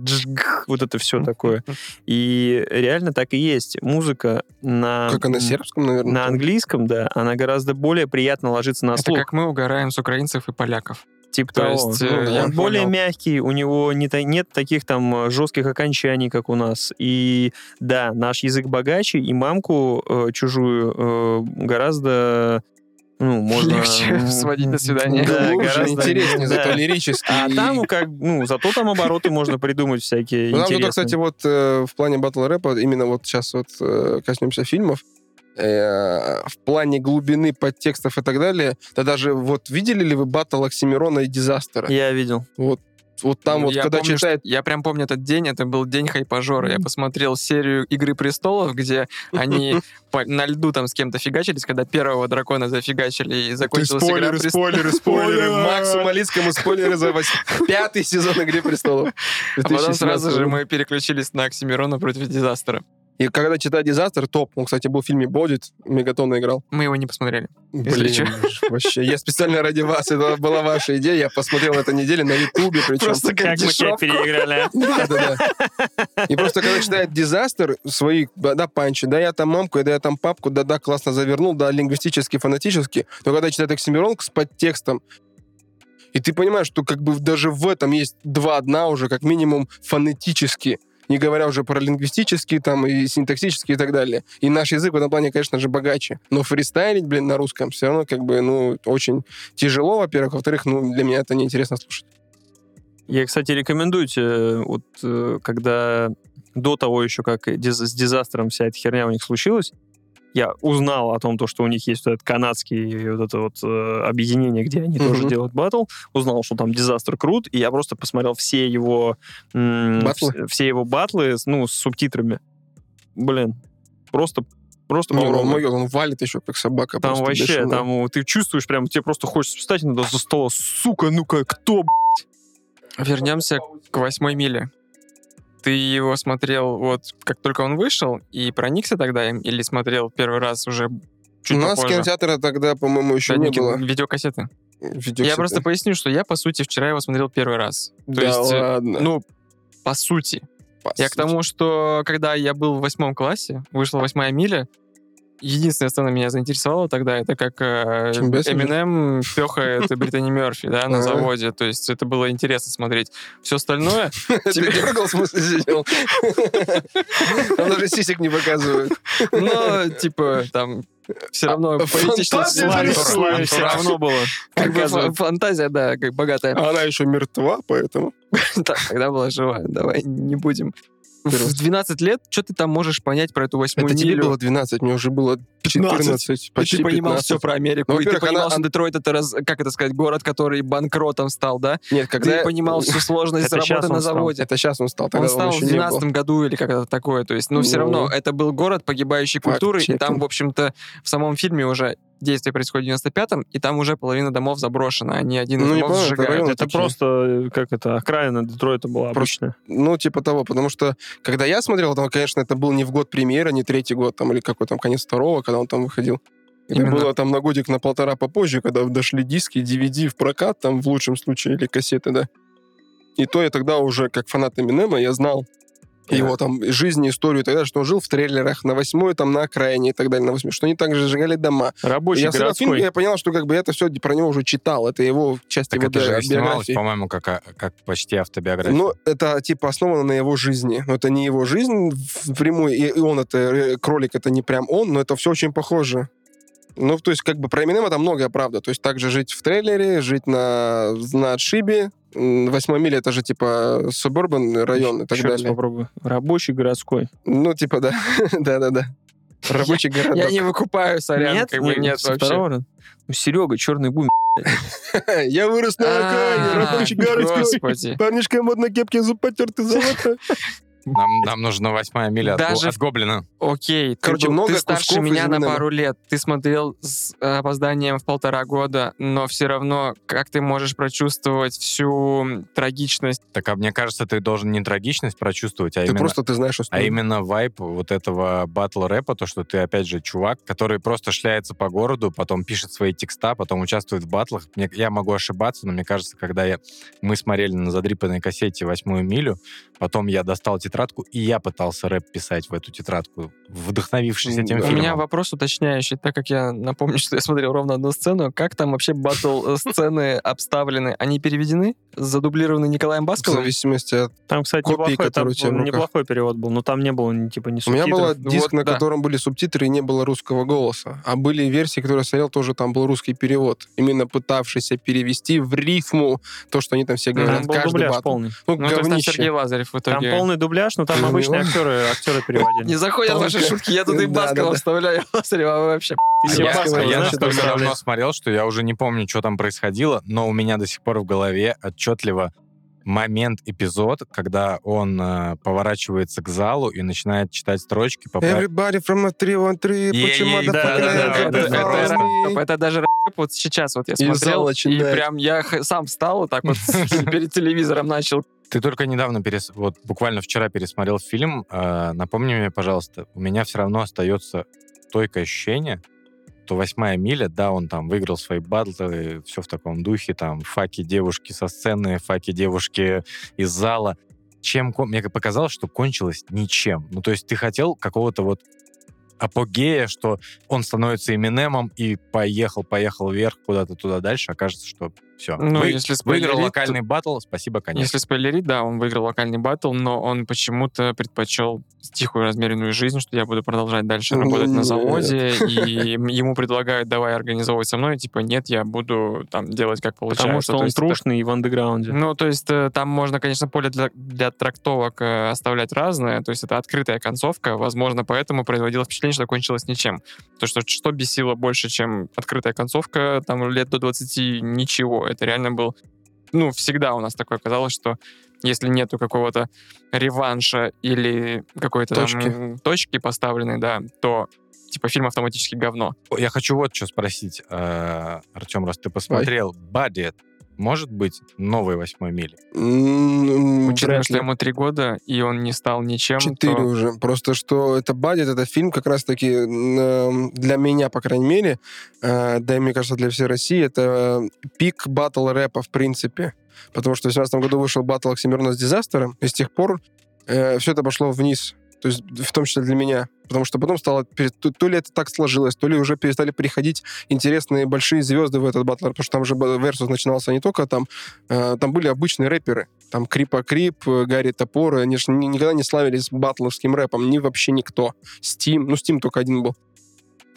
вот это все такое. И реально так и есть. Музыка на... Как на сербском, наверное. На английском, да, она гораздо более приятно ложится на Это слух. как мы угораем с украинцев и поляков. Типа То того. есть, Ну, э, он я более понял. мягкий, у него не та- нет таких там э, жестких окончаний, как у нас. И да, наш язык богаче, и мамку э, чужую э, гораздо ну, можно... Легче сводить на свидание. Да, Глубже, гораздо- интереснее, да. зато лирически. А там, как, ну, зато там обороты можно придумать всякие Ну, Нам интересные. тут, кстати, вот э, в плане батл рэпа, именно вот сейчас вот коснемся фильмов, э, в плане глубины подтекстов и так далее, да даже вот видели ли вы батл Оксимирона и Дизастера? Я видел. Вот, вот там вот, я когда помню, читает... что- я прям помню этот день, это был день хайпажора. Я посмотрел серию «Игры престолов», где они на льду там с кем-то фигачились, когда первого дракона зафигачили и закончилась «Игра престолов». спойлеры, спойлеры. Максу Малицкому спойлеры за пятый сезон «Игры престолов». А потом 2017 сразу же мы переключились на Оксимирона против Дизастера. И когда читает Дизастер, топ. Он, кстати, был в фильме «Бодит», Мегатона играл. Мы его не посмотрели. Блин, вообще, я специально ради вас, это была ваша идея, я посмотрел на этой неделе на Ютубе, причем. Просто как мы тебя переиграли, а? Да, да, да. И просто когда читает дизастер свои, да, да, панчи, да, я там мамку, да, я там папку, да, да, классно завернул, да, лингвистически, фонетически, но когда читает Оксимирон с подтекстом, и ты понимаешь, что как бы даже в этом есть два дна уже, как минимум, фонетически, не говоря уже про лингвистические там и синтаксические и так далее. И наш язык в этом плане, конечно же, богаче. Но фристайлить, блин, на русском все равно как бы, ну, очень тяжело, во-первых. Во-вторых, ну, для меня это неинтересно слушать. Я, кстати, рекомендую тебе, вот э, когда до того еще, как с дизастером вся эта херня у них случилась, я узнал о том, то, что у них есть вот этот канадский вот это вот э, объединение, где они Мгм. тоже делают батл. Узнал, что там дизастер крут, и я просто посмотрел все его м, Батлы? вс- все его батлы, с- ну, с субтитрами. Блин, просто просто Не, он, могет, он валит еще как собака. Там вообще, бешеная. там ты чувствуешь прям, тебе просто хочется встать иногда за стола, сука, ну-ка, кто, Вернемся к восьмой миле. Ты его смотрел вот как только он вышел и проникся тогда им, или смотрел первый раз уже чуть У нас попозже? кинотеатра тогда, по-моему, еще Да, не было. Видеокассеты. Видеокассеты. Я просто поясню, что я, по сути, вчера его смотрел первый раз. То Да есть, э, ладно. ну, по сути. По Я к сути. тому, что когда я был в восьмом классе, вышла восьмая миля, единственная сцена меня заинтересовала тогда, это как э? Эминем пехает Британи Мерфи, да, на заводе. То есть это было интересно смотреть. Все остальное, Ты дергал, в смысле, сидел? Там даже сисек не показывают. но, типа, там все равно А, славе- нарисует. славе все равно было. Как бы фантазия, да, как богатая. А она еще мертва, поэтому... Так, тогда была жива. Давай не будем. В 12 лет, что ты там можешь понять про эту восьмую Это тебе милю? было 12, мне уже было 14, И почти ты понимал 15. все про Америку, Ну, и ты понимал, она- что Детройт это, раз- как это сказать, город, который банкротом стал, да? Нет, когда... Ты я- понимал всю сложность работы на стал. заводе. Это сейчас он стал, Он стал в еще не было. 12 году или как это такое. То есть, ну, все Ну. равно, это был город погибающей культуры, и там, в общем-то, в самом фильме уже действие происходит в 95-м, и там уже половина домов заброшена, они один из Ну, домов помню, это сжигают. район Это такие. просто, э, как это, окраина Детройта была Просто- обычная. Ну, типа того, потому что, когда я смотрел, там, конечно, это был не в год премьеры, не третий год, там, или какой там, конец второго, когда он там выходил. Это Именно. было там на годик, на полтора попозже, когда дошли диски, DVD в прокат, там, в лучшем случае, или кассеты, да. И то я тогда уже, как фанат Эминема, я знал его там жизнь, историю и так далее, что он жил в трейлерах на восьмой, там на окраине и так далее, на восьмой, что они также сжигали дома. Рабочий я городской. фильм, я понял, что как бы я это все про него уже читал, это его часть Так его это же биографии. по-моему, как, а, как почти автобиография. Ну, это типа основано на его жизни. Но это не его жизнь впрямую, и, и он это, э, кролик, это не прям он, но это все очень похоже. Ну, то есть, как бы про Эминема там многое правда. То есть, также жить в трейлере, жить на, на отшибе. Восьмой мили это же типа субурбан район и так Еще раз далее. попробую. Рабочий городской. Ну, типа, да. Да-да-да. Рабочий городок. Я не выкупаю, сорян, нет, как бы нет вообще. Ну, Серега, черный бум. Я вырос на окраине, А, рабочий городской. Парнишка модно кепке, зуб потертый золото. Нам, нам нужна восьмая миля от, Даже от в- Гоблина. Окей, ты Короче, был- много ты старше меня на пару лет. Ты смотрел с э, опозданием в полтора года, но все равно, как ты можешь прочувствовать всю трагичность? Так, а мне кажется, ты должен не трагичность прочувствовать, а Ты именно... просто, ты знаешь, что А именно вайп вот этого батл рэпа, то, что ты, опять же, чувак, который просто шляется по городу, потом пишет свои текста, потом участвует в батлах. Мне, я могу ошибаться, но мне кажется, когда я, мы смотрели на задрипанной кассете «Восьмую милю», потом я достал тетрадку, и я пытался рэп писать в эту тетрадку, вдохновившись этим. У фильмом. меня вопрос уточняющий, так как я напомню, что я смотрел ровно одну сцену. Как там вообще батл э, сцены обставлены? Они переведены? Задублированы Николаем В Басковым? зависимости от... Там, кстати, Копии, неплохой, там которые у тебя в руках. неплохой перевод был, но там не было ни, типа ни У меня субтитров. был диск, Вот, на да. котором были субтитры и не было русского голоса. А были версии, которые я смотрел, тоже там был русский перевод. Именно пытавшийся перевести в рифму то, что они там все говорят. Там был каждый дубляж батл. полный. Ну, Ну, то есть там говнище. Сергей Лазарев в Там итоге... полный дубляж, но там обычные актеры, актеры переводили. Не заходят ваши шутки, я тут и Баскова вставляю. А вообще... Я, настолько давно смотрел, что я уже не помню, что там происходило, но у меня до сих пор в голове отчетливо момент, эпизод, когда он э, поворачивается к залу и начинает читать строчки по Everybody from a 313, Е-е, почему да, да, да, Это, да, это, да, это да. рэп, это даже вот сейчас вот я И смотрел, и начинает. прям я сам встал, вот так вот перед телевизором начал. Ты только недавно, перес... вот буквально вчера пересмотрел фильм. э, напомни мне, пожалуйста, у меня все равно остается стойкое ощущение, что восьмая миля, да, он там выиграл свои батлы, все в таком духе, там, факи девушки со сцены, факи девушки из зала. Чем, мне показалось, что кончилось ничем. Ну, то есть ты хотел какого-то вот апогея, что он становится Эминемом и поехал, поехал вверх куда-то туда дальше, окажется, что все. Ну, если выиграл локальный батл, спасибо, конец. Если спойлерить, да, он выиграл локальный батл, но он почему-то предпочел тихую размеренную жизнь, что я буду продолжать дальше работать на заводе, и ему предлагают, давай организовывать со мной, типа, нет, я буду там делать как получается. Потому что То он есть трушный и в андеграунде. Ну, то есть э, там можно, конечно, поле для, для трактовок э, оставлять разное, то есть это открытая концовка, возможно, поэтому производило впечатление, что кончилось ничем. То, что что бесило больше, чем открытая концовка, там лет до 20 ничего. Это реально был... Ну, всегда у нас такое казалось, что если нету какого-то реванша или какой-то там, Точки. м, точки поставленной, да, то типа фильм автоматически говно. Я хочу вот что спросить, Артем, раз ты посмотрел, Бадди может быть новой восьмой мили? М, Учитывая, вряд что ему три года, и он не стал ничем, Четыре то... уже. Просто что это Баддит, это фильм как раз-таки для меня, по крайней мере, э, да и мне кажется, для всей России, это э, пик батл рэпа в принципе. Потому что в 2018 году вышел батл Оксимирона с Дизастером, и с тех пор все это пошло вниз. То есть в том числе для меня. Потому что потом стало... То, ли это так сложилось, то ли уже перестали приходить интересные большие звезды в этот батл. Потому что там же Versus начинался не только там... э, там были обычные рэперы. Там Крипа Крип, Гарри Топор. Они же ни- никогда не славились батловским рэпом. Ни вообще никто. Стим. Ну, Стим только один был.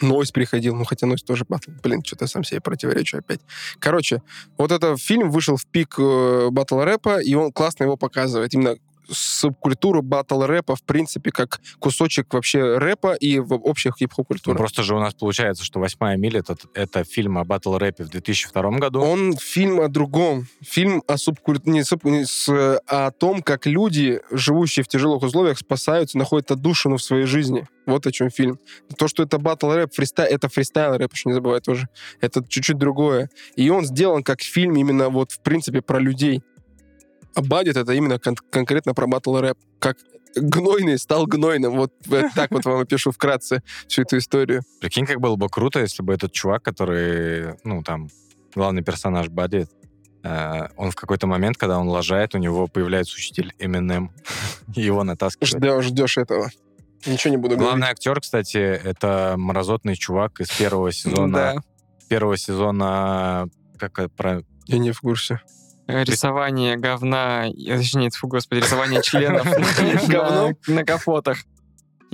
Нойс приходил, ну хотя Нойс тоже батл. Блин, что-то сам себе противоречу опять. Короче, вот этот фильм вышел в пик э, батл рэпа, и он классно его показывает. Именно субкультуру батл рэпа, в принципе, как кусочек вообще рэпа и в общей хип-хоп Ну, культуры. просто же у нас получается, что «Восьмая миля» это, это фильм о батл рэпе в 2002 году. Он фильм о другом. Фильм о субкультуре, не, суб- не с, а о том, как люди, живущие в тяжелых условиях, спасаются, находят отдушину в своей жизни. Вот о чем фильм. То, что это батл рэп, фристайл, это фристайл рэп, еще не забывай тоже. Это чуть-чуть другое. И он сделан как фильм именно вот, в принципе, про людей. Бадит это именно кон- конкретно про батл рэп. Как гнойный стал гнойным. Вот э, так вот вам опишу вкратце всю эту историю. Прикинь, как было бы круто, если бы этот чувак, который, ну, там, главный персонаж Бадди, э, он в какой-то момент, когда он лажает, у него появляется учитель Eminem, его натаскивает. Ждешь, ждешь этого. Ничего не буду Главный говорить. актер, кстати, это мразотный чувак из первого сезона. Да. Первого сезона, как это про... Я не в курсе. Рисование говна, точнее, фу, господи, рисование членов на- капотах.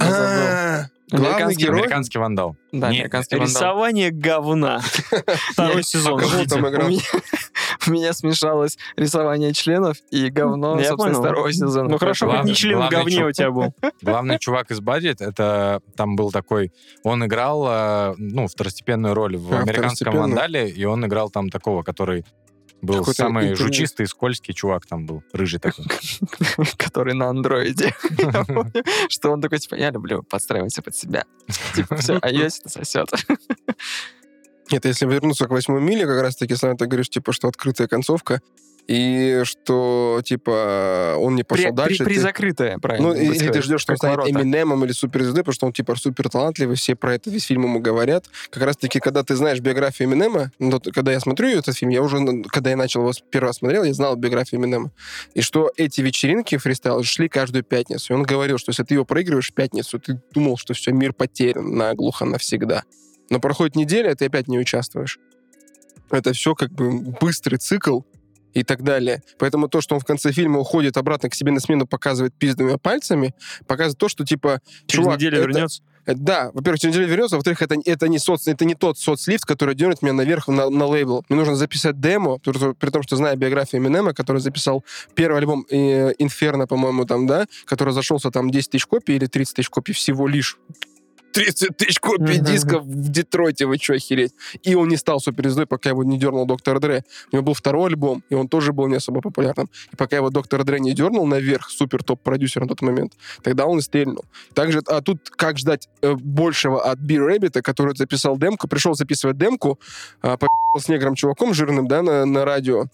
А, Главный Американский герой? Американский вандал. Да, американский вандал. Рисование говна. Второй сезон. У меня, смешалось рисование членов и говно, Я собственно, понял. второго сезона. Ну хорошо, хоть не член в говне у тебя был. Главный чувак из Баддит, это там был такой... Он играл, э, ну, второстепенную роль в А, американском вандале, и он играл там такого, который был Какой-то самый интернет. жучистый, скользкий чувак там был, рыжий такой. который на андроиде. Что он такой, типа, я люблю подстраиваться под себя. Типа, все, а это сосет. Нет, если вернуться к восьмой миле, как раз-таки, Слава, ты говоришь, типа, что открытая концовка, и что, типа, он не пошел При- дальше. при- ты- Призакрытое, правильно. Ну, или ты ждешь, что он станет ворота. Эминемом или суперзвездой, потому что он, типа, супер талантливый, все про это весь фильм ему говорят. Как раз-таки, когда ты знаешь биографию Эминема, ну, когда я смотрю этот фильм, я уже, ну, когда я начал его первый раз смотрел, я знал биографию Эминема. И что эти вечеринки фристайл шли каждую пятницу. И он говорил, что если ты его проигрываешь в пятницу, ты думал, что все, мир потерян наглухо навсегда. Но проходит неделя, и ты опять не участвуешь. Это все как бы быстрый цикл, и так далее. Поэтому то, что он в конце фильма уходит обратно к себе на смену, показывает пиздами пальцами, показывает то, что типа Через чувак, неделю это- вернется. э, Да, во-первых, через неделю вернется, во-вторых, это, это, не соц, это не тот соцлифт, который дернет меня наверх на, на лейбл. Мне нужно записать демо, при, том- при том, что знаю биографию Эминема, который записал первый альбом э, Инферно, по-моему, там, да, который зашелся там 10 тысяч копий или 30 тысяч копий всего лишь. 30 тысяч копий Мгм. дисков в Детройте, вы что, охереть? И он не стал суперзвездой, пока его не дернул Доктор Дре. У него был второй альбом, и он тоже был не особо популярным. И пока его Доктор Дре не дернул наверх, супер топ-продюсер на тот момент, тогда он и стрельнул. Также, а тут как ждать э, большего от Би Рэббита, который записал демку, пришел записывать демку, по***л с негром чуваком жирным, да, на, на радио,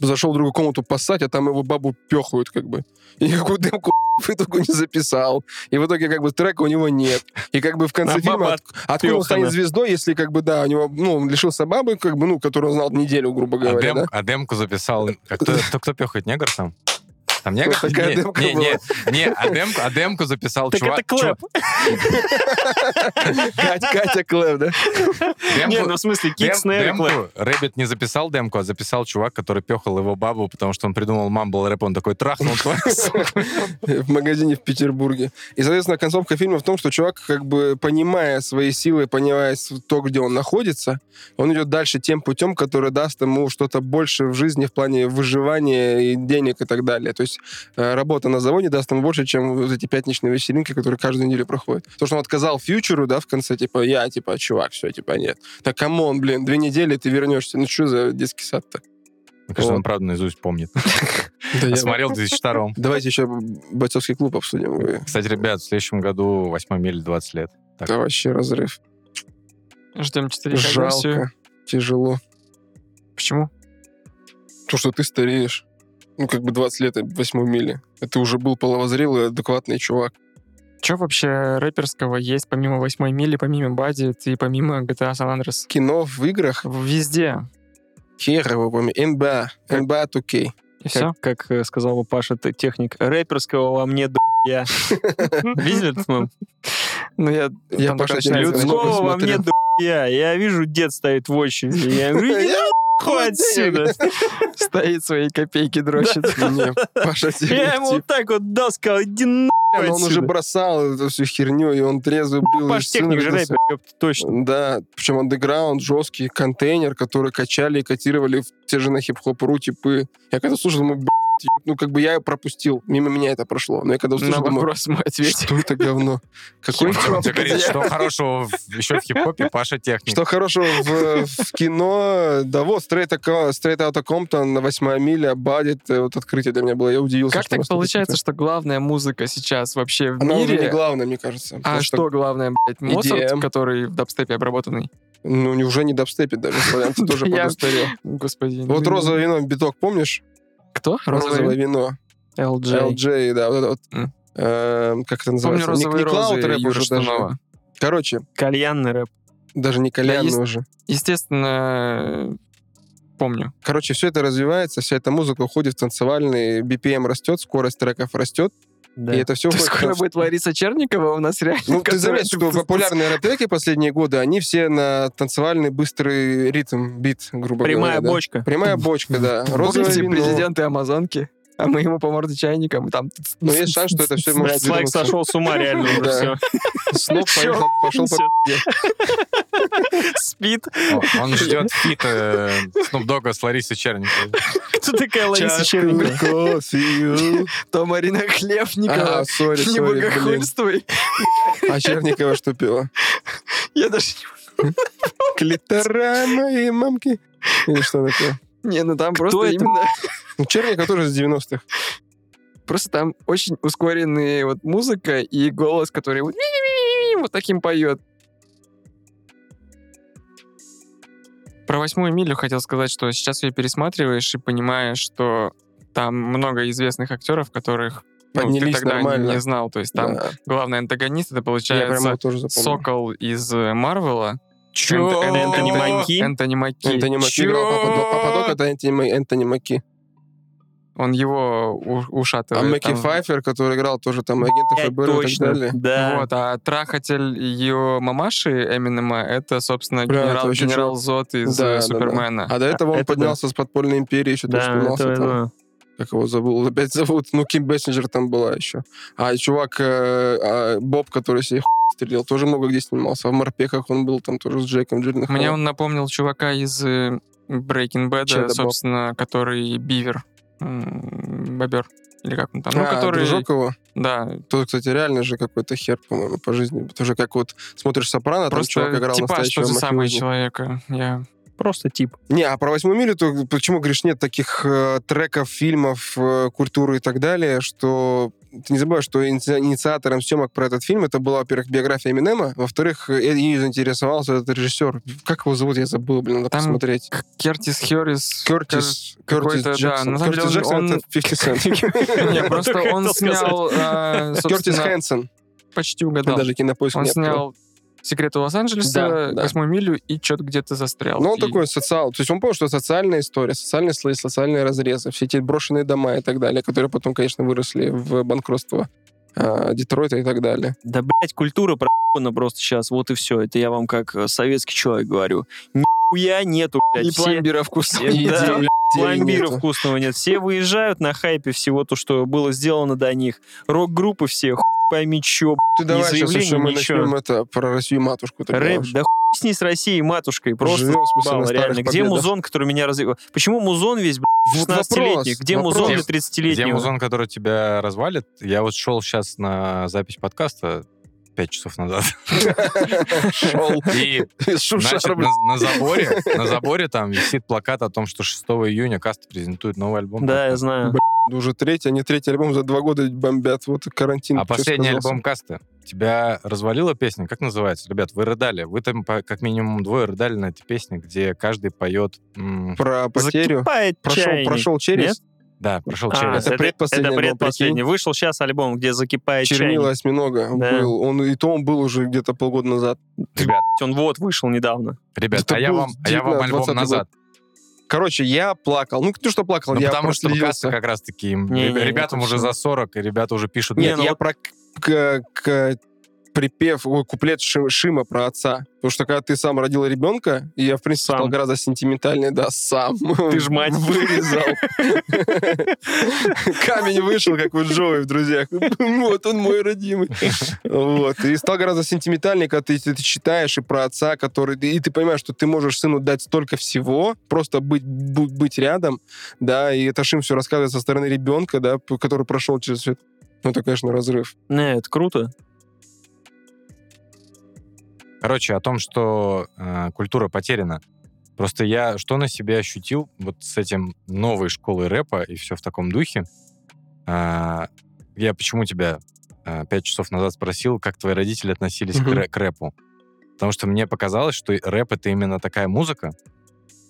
зашел в другую комнату поссать, а там его бабу пехают, как бы. И никакую демку в итоге не записал. И в итоге, как бы, трека у него нет. И как бы в конце А фильма баба от- откуда он станет звездой, если, как бы, да, у него, ну, он лишился бабы, как бы, ну, которую он знал неделю, грубо А, говоря, дем- да? а демку записал... а кто, кто, кто пёхает, негр там? Там негр? Вот такая не, демка не, была. не, не, а демку, а демку записал Так чувак... это clap. Катя, Катя Клэп, да? демку- Не, ну в смысле, kick, snare, clap. Рэббит не записал демку, а записал чувак, который пехал его бабу, потому что он придумал mumble рэп, он такой трахнул твою суку». в магазине в Петербурге. И, соответственно, концовка фильма в том, что чувак, как бы понимая свои силы, понимая то, где он находится, он идет дальше тем путем, который даст ему что-то больше в жизни в плане выживания и денег и так далее. То есть э, работа на заводе даст ему больше, чем вот эти пятничные вечеринки, которые каждую неделю проходят. То, что он отказал Future у, да, в конце, типа, я, типа, чувак, все, типа, нет. Так, come on, блин, две недели ты вернешься. Ну, что за детский сад-то? Мне кажется, он Вот. правда наизусть помнит. Смотрел в 2002 Давайте еще бойцовский клуб обсудим. Кстати, ребят, в следующем году 8 мили 20 лет. Это вообще разрыв. Ждем 4 версию. Жалко. Тяжело. Почему? То, что ты стареешь. Ну, как бы 20 лет, это 8 мили. А ты уже был половозрелый, адекватный чувак. Что вообще рэперского есть помимо 8 мили, помимо Бади и помимо GTA San Andreas? Кино в играх. Везде. Хер его помню. НБА. НБА 2K. И все. Как, как, э, сказал бы Паша, это техник рэперского во мне я. Видели этот мем? Ну, я, Я Паша Людского во мне я. Я вижу, дед стоит в очереди. Я говорю, Я нахуй отсюда. стоит свои копейки дрочит. Я ему вот так вот дал, сказал, иди нахуй Он уже бросал эту всю херню, и он трезвый был. и Паш техник же рэпер, точно. Да, причем андеграунд, жесткий контейнер, который качали и котировали в те же на хип-хоп.ру типы. Я когда слушал, думаю, «Б***ь, ну как бы я пропустил, мимо меня это прошло. Но я когда На услышал, думаю, вопрос ответь. что это говно? Какой говорит, что хорошего еще в хип-хопе, Паша техник. Что хорошего в, в кино? Да вот, Straight Outta Compton, 8 миля, Бадит, вот открытие для меня было. Я удивился. Как так получается, что главная музыка сейчас вообще в Она уже не мире? главная, мне кажется. А что главное, блядь, Моцарт, EDM. который в дабстепе обработанный? Ну, уже не дабстепит даже, славянцы тоже подустарел. Господи. Вот ну, розовое вино, биток, помнишь? Кто? Розовое Розовый? вино. LJ. LJ, да, вот это вот. М. эм, как это Помню называется? Не- розовые не Cloud розы рэп уже даже. Штунова. Короче, Кальянный рэп. даже не кальянный есть- уже. Естественно, помню. Короче, все это развивается, вся эта музыка уходит в танцевальный, BPM растет, скорость треков растет, Да. и это все То скоро в- будет Лариса Черникова у нас реально. Ну, ты заметь, что популярные рэп-треки последние годы, они все на танцевальный быстрый ритм, бит, грубо Прямая говоря. да. бочка. Прямая бочка, да. Розовое Помните вино. президенты Амазонки? А мы ему по морде чайником, и там... Но есть шанс, что это все может Блядь, Слайк сошел с ума реально уже все. Snoop поехал, пошел по. Спит. Он ждет feat э, Snoop Dogg с Ларисой Черниковой. Кто такая Лариса Черникова? То Марина Хлебникова. А, сори, Не сори, блин. богохульствуй. А Черникова что пела? Я даже не Клитора моей мамки. Или что такое? Не, ну там просто это? именно... Ну, Черникова тоже с 90-х. Просто там очень ускоренная вот музыка и голос, который вот, вот таким поет. Про восьмую милю хотел сказать, что сейчас ее пересматриваешь и понимаешь, что там много известных актеров, которых ну, ты тогда нормально. не знал. То есть там Да. главный антагонист это получается. Сокол из э, Марвела. Чё? Энт- Энт- Энтони Маки? Энтони Маки. Энтони Маки играл Пападок. Пападок это Энтони Ма- Энтони Маки. Он его А ушатывает. Мэки там. Файфер, который играл тоже там агента Блядь, ФБР и так Точно. далее. Да. Вот, а трахатель ее мамаши Эминема это, собственно, Бля, это генерал, вообще генерал. Зод из Да, э, да, да. Супермена. А до этого он это да. поднялся с подпольной империи, еще тоже Да, снимался это, там. Как его забыл? Опять зовут. Ну, Ким Бессинджер там была еще. А чувак э, а, Боб, который себе хуй стрелил, тоже много где снимался. А в Морпехах он был там тоже с Джеком Джилленхолом. Мне он напомнил чувака из э, Breaking Bad, Чё это, Боб? собственно, который Бивер. Бобер. Или как он там? Ну, а, который... дружок его? Да, Тот, кстати, реально же какой-то хер, по-моему, по жизни. Что как вот смотришь «Сопрано», там чувак просто играл типа настоящего что же самое мафиози. человека. Я... Просто тип. Не, а про «Восьмую милю», то почему, говоришь, нет таких э, треков, фильмов, э, культуры и так далее, что ты не забывай, что иници- инициатором съемок про этот фильм это была, во-первых, биография Эминема, во-вторых, э, ею заинтересовался этот режиссер. Как его зовут, я забыл, блин, надо Там посмотреть. Кертис Херрис. Кертис, Кертис да, Джексон. на самом Кертис деле Джексон он- это 50 Cent. Не, просто он снял, э, Кертис Хэнсон. почти угадал. Даже кинопоиск Он снял «Секреты Лос-Анджелеса», Да, да. «Восьмую милю» и что-то где-то застрял. Ну, он И такой социал. То есть он понял, что социальная история, социальные слои, социальные разрезы, все эти брошенные дома и так далее, которые потом, конечно, выросли в банкротство а, Детройта и так далее. Да, блядь, культура проебана просто сейчас. Вот и все. Это я вам как э, советский человек говорю. Нихуя нету, блядь. И Все- пломбира вкусного. И да, пломбира нету. вкусного нет. Все выезжают на хайпе всего то, что было сделано до них. Рок-группы все, хуй пойми чё, Ты давай сейчас еще мы ничего. начнем это про Россию матушку. рэп, да хуй с ней с Россией, матушкой. Просто Живем, смысле, бал, реально. Где победах. музон, который меня развивал? Почему музон весь, блядь, Вот 16-летний? вопрос, Где вопрос. музон для Где 30-летнего? музон, который тебя развалит? Я вот шел сейчас на запись подкаста пять часов назад. Шел. И значит, на, на заборе, на заборе там висит плакат о том, что 6 июня Каста презентует новый альбом. Да, я знаю. Уже третий, они третий альбом за два года бомбят. Вот карантин. А последний сказался. альбом Каста тебя развалила песня? Как называется? Ребят, вы рыдали. Вы там как минимум двое рыдали на этой песне, где каждый поет... Про потерю. Закипает Прошел, чайник. прошел через. Нет? Да, прошел А, через. это предпоследний Это альбом, предпоследний. прикинь. Вышел сейчас альбом, где закипает Чернила чайник. осьминога Да. был. Он, и то он был уже где-то полгода назад. Ребят, Он вот вышел недавно. ребят, Это а я вам, а я вам 19, альбом 20 назад. Короче, я плакал. Ну, кто что плакал, Ну, я потому что. Каста как раз-таки... Не, не, ребятам это уже за 40, и ребята уже пишут... Не, Нет, ну я вот- про к- к- припев, ой, куплет Ши- Шима про отца. Потому что когда ты сам родил ребенка, и я, в принципе, Сам. стал гораздо сентиментальнее, да, сам. Ты ж мать. Вырезал. Камень вышел, как у Джои в «Друзьях». Вот он мой родимый. Вот. И стал гораздо сентиментальнее, когда ты, ты читаешь и про отца, который... И ты понимаешь, что ты можешь сыну дать столько всего, просто быть, быть рядом, да, и это Шим все рассказывает со стороны ребенка, да, который прошел через все это. Ну, это, конечно, разрыв. Не, это круто. Короче, о том, что э, культура потеряна. Просто я что на себе ощутил вот с этим новой школой рэпа и все в таком духе. А, я почему тебя а, пять часов назад спросил, как твои родители относились к, Мгм. рэ- к рэпу. Потому что мне показалось, что рэп — это именно такая музыка,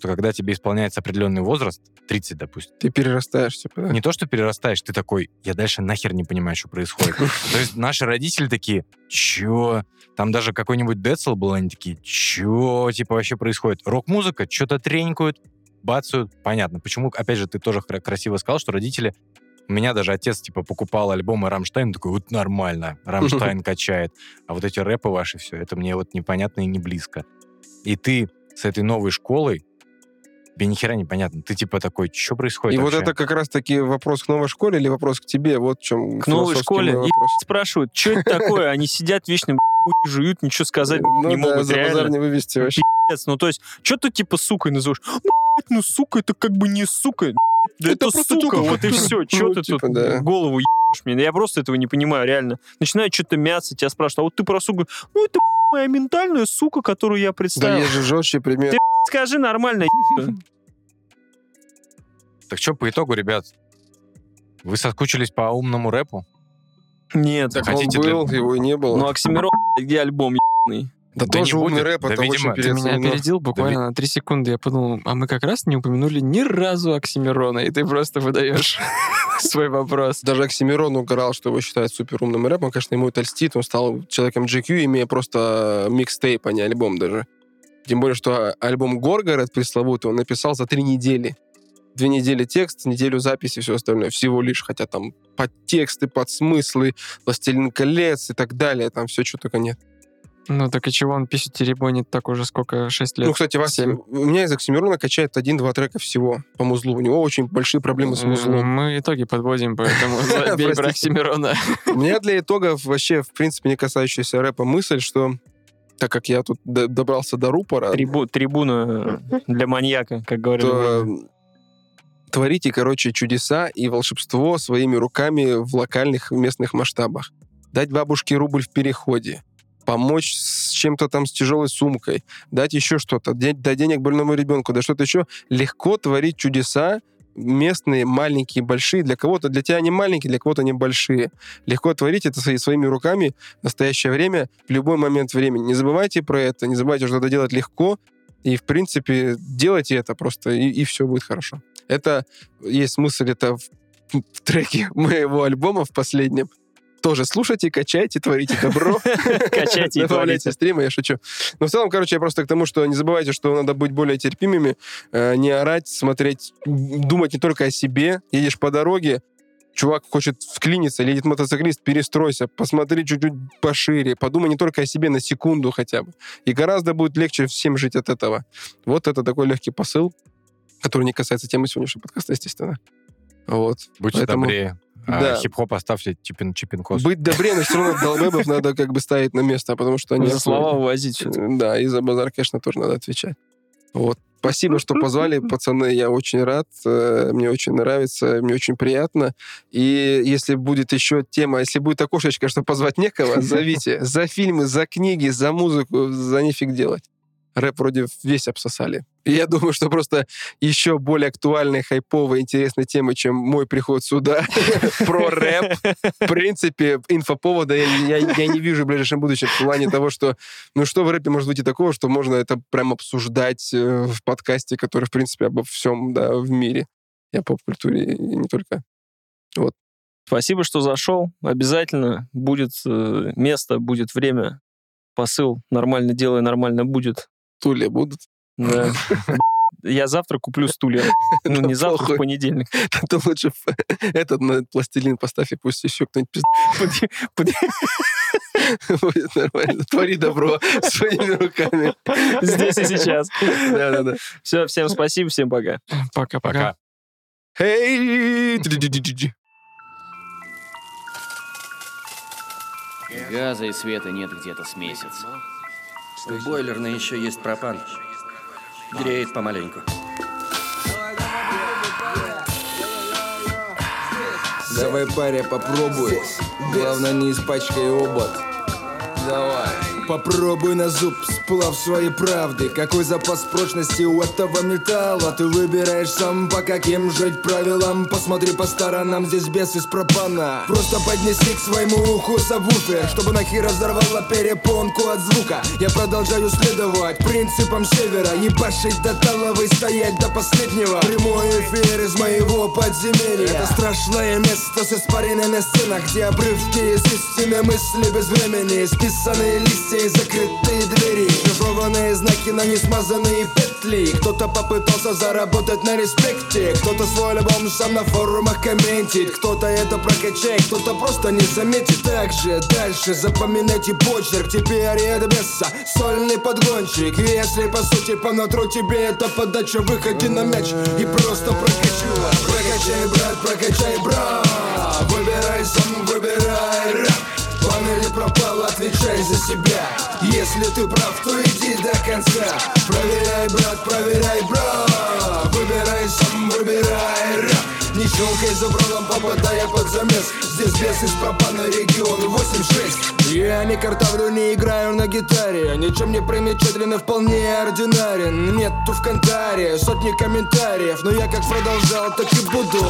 что когда тебе исполняется определенный возраст, 30, допустим, Ты перерастаешь, типа, да? не то, что перерастаешь, ты такой, я дальше нахер не понимаю, что происходит. То есть наши родители такие, чё? Там даже какой-нибудь Децл был, они такие, чё, типа, вообще происходит? Рок-музыка, что-то тренькают, бацают, понятно. Почему, опять же, ты тоже кра- красиво сказал, что родители... У меня даже отец, типа, покупал альбомы Рамштайн, такой, вот нормально, Рамштайн качает. А вот эти рэпы ваши все, это мне вот непонятно и не близко. И ты с этой новой школой, тебе ни хера непонятно. Ты типа такой, что происходит И вот вообще? это как раз-таки вопрос к новой школе или вопрос к тебе? Вот в чем К новой школе. И спрашивают, что это такое? Они сидят вечно, жуют, ничего сказать Ну не да, могут. за базар не вывести вообще. Ну, то есть, что ты типа сукой называешь? Ну, сука, это как бы не сука. Да Это это, сука, вот и все. Че Ну, ты типа, тут да. голову ебешь мне? Я просто этого не понимаю, реально. Начинаю что-то мяться, тебя спрашивают, а вот ты про суку? Ну, это моя ментальная сука, которую я Да представил. есть же жестче пример. Ты- Скажи нормально. Так что по итогу, ребят? Вы соскучились по умному рэпу? Нет. Так Хотите он для- был, его и не было. Ну, Оксимирон, где альбом ебаный? да, да тоже не умный будет. рэп, Да, это видимо, очень Ты меня переоценено. опередил буквально на три секунды. Я подумал, а мы как раз не упомянули ни разу Оксимирона, и ты просто выдаешь свой вопрос. Даже Оксимирон угорал, что его считают супер умным рэпом. Конечно, ему это льстит. Он стал человеком GQ, имея просто микстейп, а не альбом даже. Тем более, что альбом Горгород пресловутый он написал за три недели. Две недели текст, неделю записи, все остальное. Всего лишь, хотя там подтексты, подсмыслы, «Властелин колец» и так далее. Там все, что только нет. Ну так и чего он пишет теребонит так уже сколько? Шесть лет? Ну, кстати, Вася, семь. у меня из Оксимирона качает один-два трека всего по музлу. У него очень большие проблемы с музлом. Мы итоги подводим, поэтому забей про. Оксимирона. У меня для итогов вообще, в принципе, не касающаяся рэпа мысль, что так как я тут д- добрался до рупора, Трибу- трибуна для маньяка, как говорили. то творите, короче, чудеса и волшебство своими руками в локальных местных масштабах. Дать бабушке рубль в переходе, помочь с чем-то там с тяжелой сумкой, дать еще что-то, дать, дать денег больному ребенку, да что-то еще. Легко творить чудеса, местные, маленькие, большие. Для кого-то, для тебя они маленькие, для кого-то они большие. Легко творить это свои- своими руками в настоящее время, в любой момент времени. Не забывайте про это, не забывайте, что это делать легко, и, в принципе, делайте это просто, и, все будет хорошо. Это есть смысл, это в, в треке моего альбома в последнем. Тоже слушайте, качайте, творите добро. Качайте и Добавляйте творите. стримы, я шучу. Но в целом, короче, я просто к тому, что не забывайте, что надо быть более терпимыми, э, не орать, смотреть, думать не только о себе. Едешь по дороге, чувак хочет вклиниться, или едет мотоциклист, перестройся, посмотри чуть-чуть пошире, подумай не только о себе на секунду хотя бы. И гораздо будет легче всем жить от этого. Вот это такой легкий посыл, который не касается темы сегодняшнего подкаста, естественно. Вот. Будьте Поэтому- добрее. А Да. Хип-хоп оставьте чипин, чипинкос. Быть добрее, но все равно долбебов надо как бы ставить на место, потому что они... За слова вывозить. всё. Да, и за базар, конечно, тоже надо отвечать. Вот. Спасибо, что позвали, пацаны. Я очень рад. э, Мне очень нравится, мне очень приятно. И если будет еще тема, если будет окошечко, что позвать некого, зовите. За фильмы, за книги, за музыку, за нифиг делать. Рэп вроде весь обсосали. И я думаю, что просто еще более актуальной, хайповой, интересной темы, чем мой приход сюда про рэп, в принципе, инфоповода я, я- я не вижу в ближайшем будущем в плане того, что, ну что в рэпе может быть и такого, что можно это прям обсуждать э, в подкасте, который, в принципе, обо всем, да, в мире. О поп-культуре, и не только. Спасибо, что зашел. Обязательно будет э, место, будет время. Посыл нормально делай, нормально будет. Тули будут. Да. Я завтра куплю стулья. Ну, не завтра, в понедельник. Ты лучше этот на пластилин поставь, и пусть еще кто-нибудь будет нормально. Твори добро своими руками. Здесь и сейчас. Да-да-да. Все, всем спасибо, всем пока. Пока-пока. Пока. Эй! Газа и света нет где-то с месяц. В бойлерной еще есть пропан. Греет помаленьку. Давай, паря, попробуй. Главное, не испачкай обод. Давай. Попробуй на зуб, сплав своей правды Какой запас прочности у этого металла Ты выбираешь сам, по каким жить правилам? Посмотри по сторонам, здесь бес из пропана. Просто поднеси к своему уху сабвуфер Чтобы нахер разорвала перепонку от звука. Я продолжаю следовать принципам севера Ебашить до талого и стоять до последнего. Прямой эфир из моего подземелья. Это страшное место с испариной на стенах Где обрывки из истины мысли без времени. Списанные листья и закрытые двери Шифрованные знаки на несмазанные петли Кто-то попытался заработать на респекте Кто-то свой альбом сам на форумах комментит Кто-то это прокачает, кто-то просто не заметит. Также дальше запоминайте почерк. Теперь это беса, сольный подгончик Если по сути по нутру тебе это подача Выходи на мяч. И просто прокачу. Прокачай, брат, прокачай, брат. Выбирай сам, выбирай отвечай за себя. Если ты прав, то иди до конца. Проверяй, брат, проверяй, брат. Выбирай сам, выбирай рэп Не щелкай за бралом, попадая под замес. Здесь без из пропана регион 8-6 Я не картавлю, не играю на гитаре. Ничем не примечательный, вполне ординарен. Нету в кантаре сотни комментариев. Но я как продолжал, так и буду.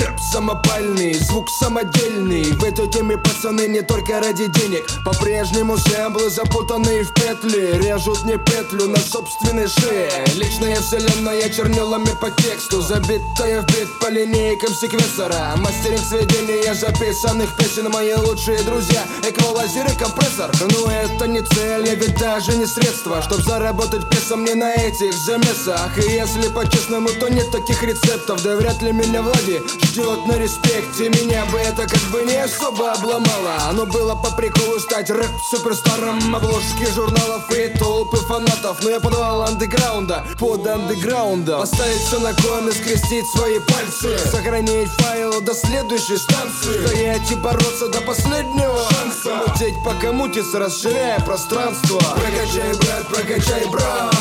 Рэп самопальный, звук самодельный. В этой теме пацаны не только ради денег. По-прежнему сэмплы запутанные в петли. Режут мне петлю на собственной шее. Личная вселенная чернилами по тексту. Забитая в бит по линейкам секвенсора Мастеринг сведения записанных песен Мои лучшие друзья Эквалайзер и компрессор. Но это не цель, и ведь даже не средство. Чтоб заработать песом не на этих замесах. И если по-честному, то нет таких рецептов. Да вряд ли меня Влади ждет на респекте. Меня бы это как бы не особо обломало. Оно было по приколу стать рэп-суперстаром. Обложки журналов и толпы фанатов. Но я подвал андеграунда под андеграунда Поставить все на кон и скрестить свои пальцы. Сохранить файл до следующей станции. Стоять и бороться до последнего шанса Мутить пока мутится, расширяя пространство. Прокачай, брат, прокачай, брат.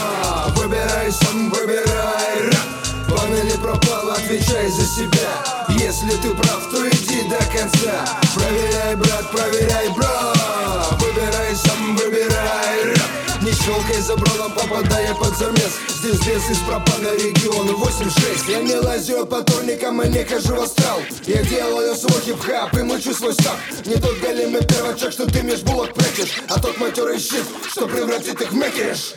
Выбирай сам, выбирай. Рэп План или пропал, отвечай за себя. Если ты прав, то иди до конца. Проверяй, брат, проверяй, брат. Выбирай сам, выбирай. Рэп Не щелкай за бродом, попадая под замес. Здесь без из пропана регион 8-6 Я не лазю по турникам и не хожу в астрал. Я делаю свой хип-хап и мучу свой став Не тот голимый первачок, что ты меж булок прячешь А тот матерый щит, что превратит их в мекиш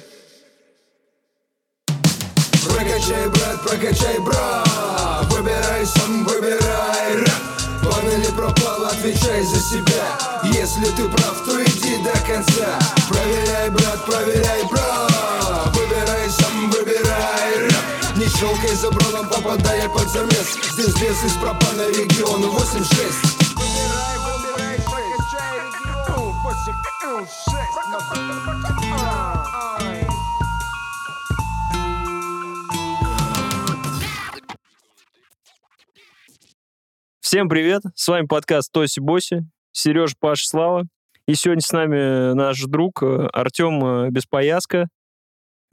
Прокачай, брат, прокачай, брат. Выбирай сам, выбирай рэп План или пропал, отвечай за себя. Если ты прав, то иди до конца. Проверяй, брат, проверяй, брат. Выбирай сам, выбирай. Рэп Не щелкай за бродом, попадая под замес. Здесь без из пропана регион 8-6 Выбирай, выбирай, прокачай регион. 8-6 Всем привет, с вами подкаст Тоси Боси, Сереж, Паш, Слава. И сегодня с нами наш друг э, Артем э, Беспояска,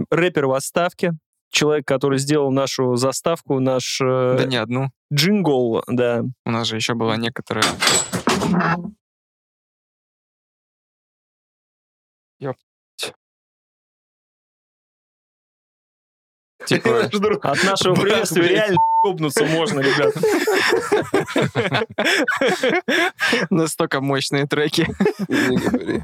рэпер в отставке, человек, который сделал нашу заставку, наш э, Да не одну. джингл, да. У нас же еще была некоторая... Типа, От нашего приветствия реально ебнуться можно, ребят. настолько мощные треки. Не говори.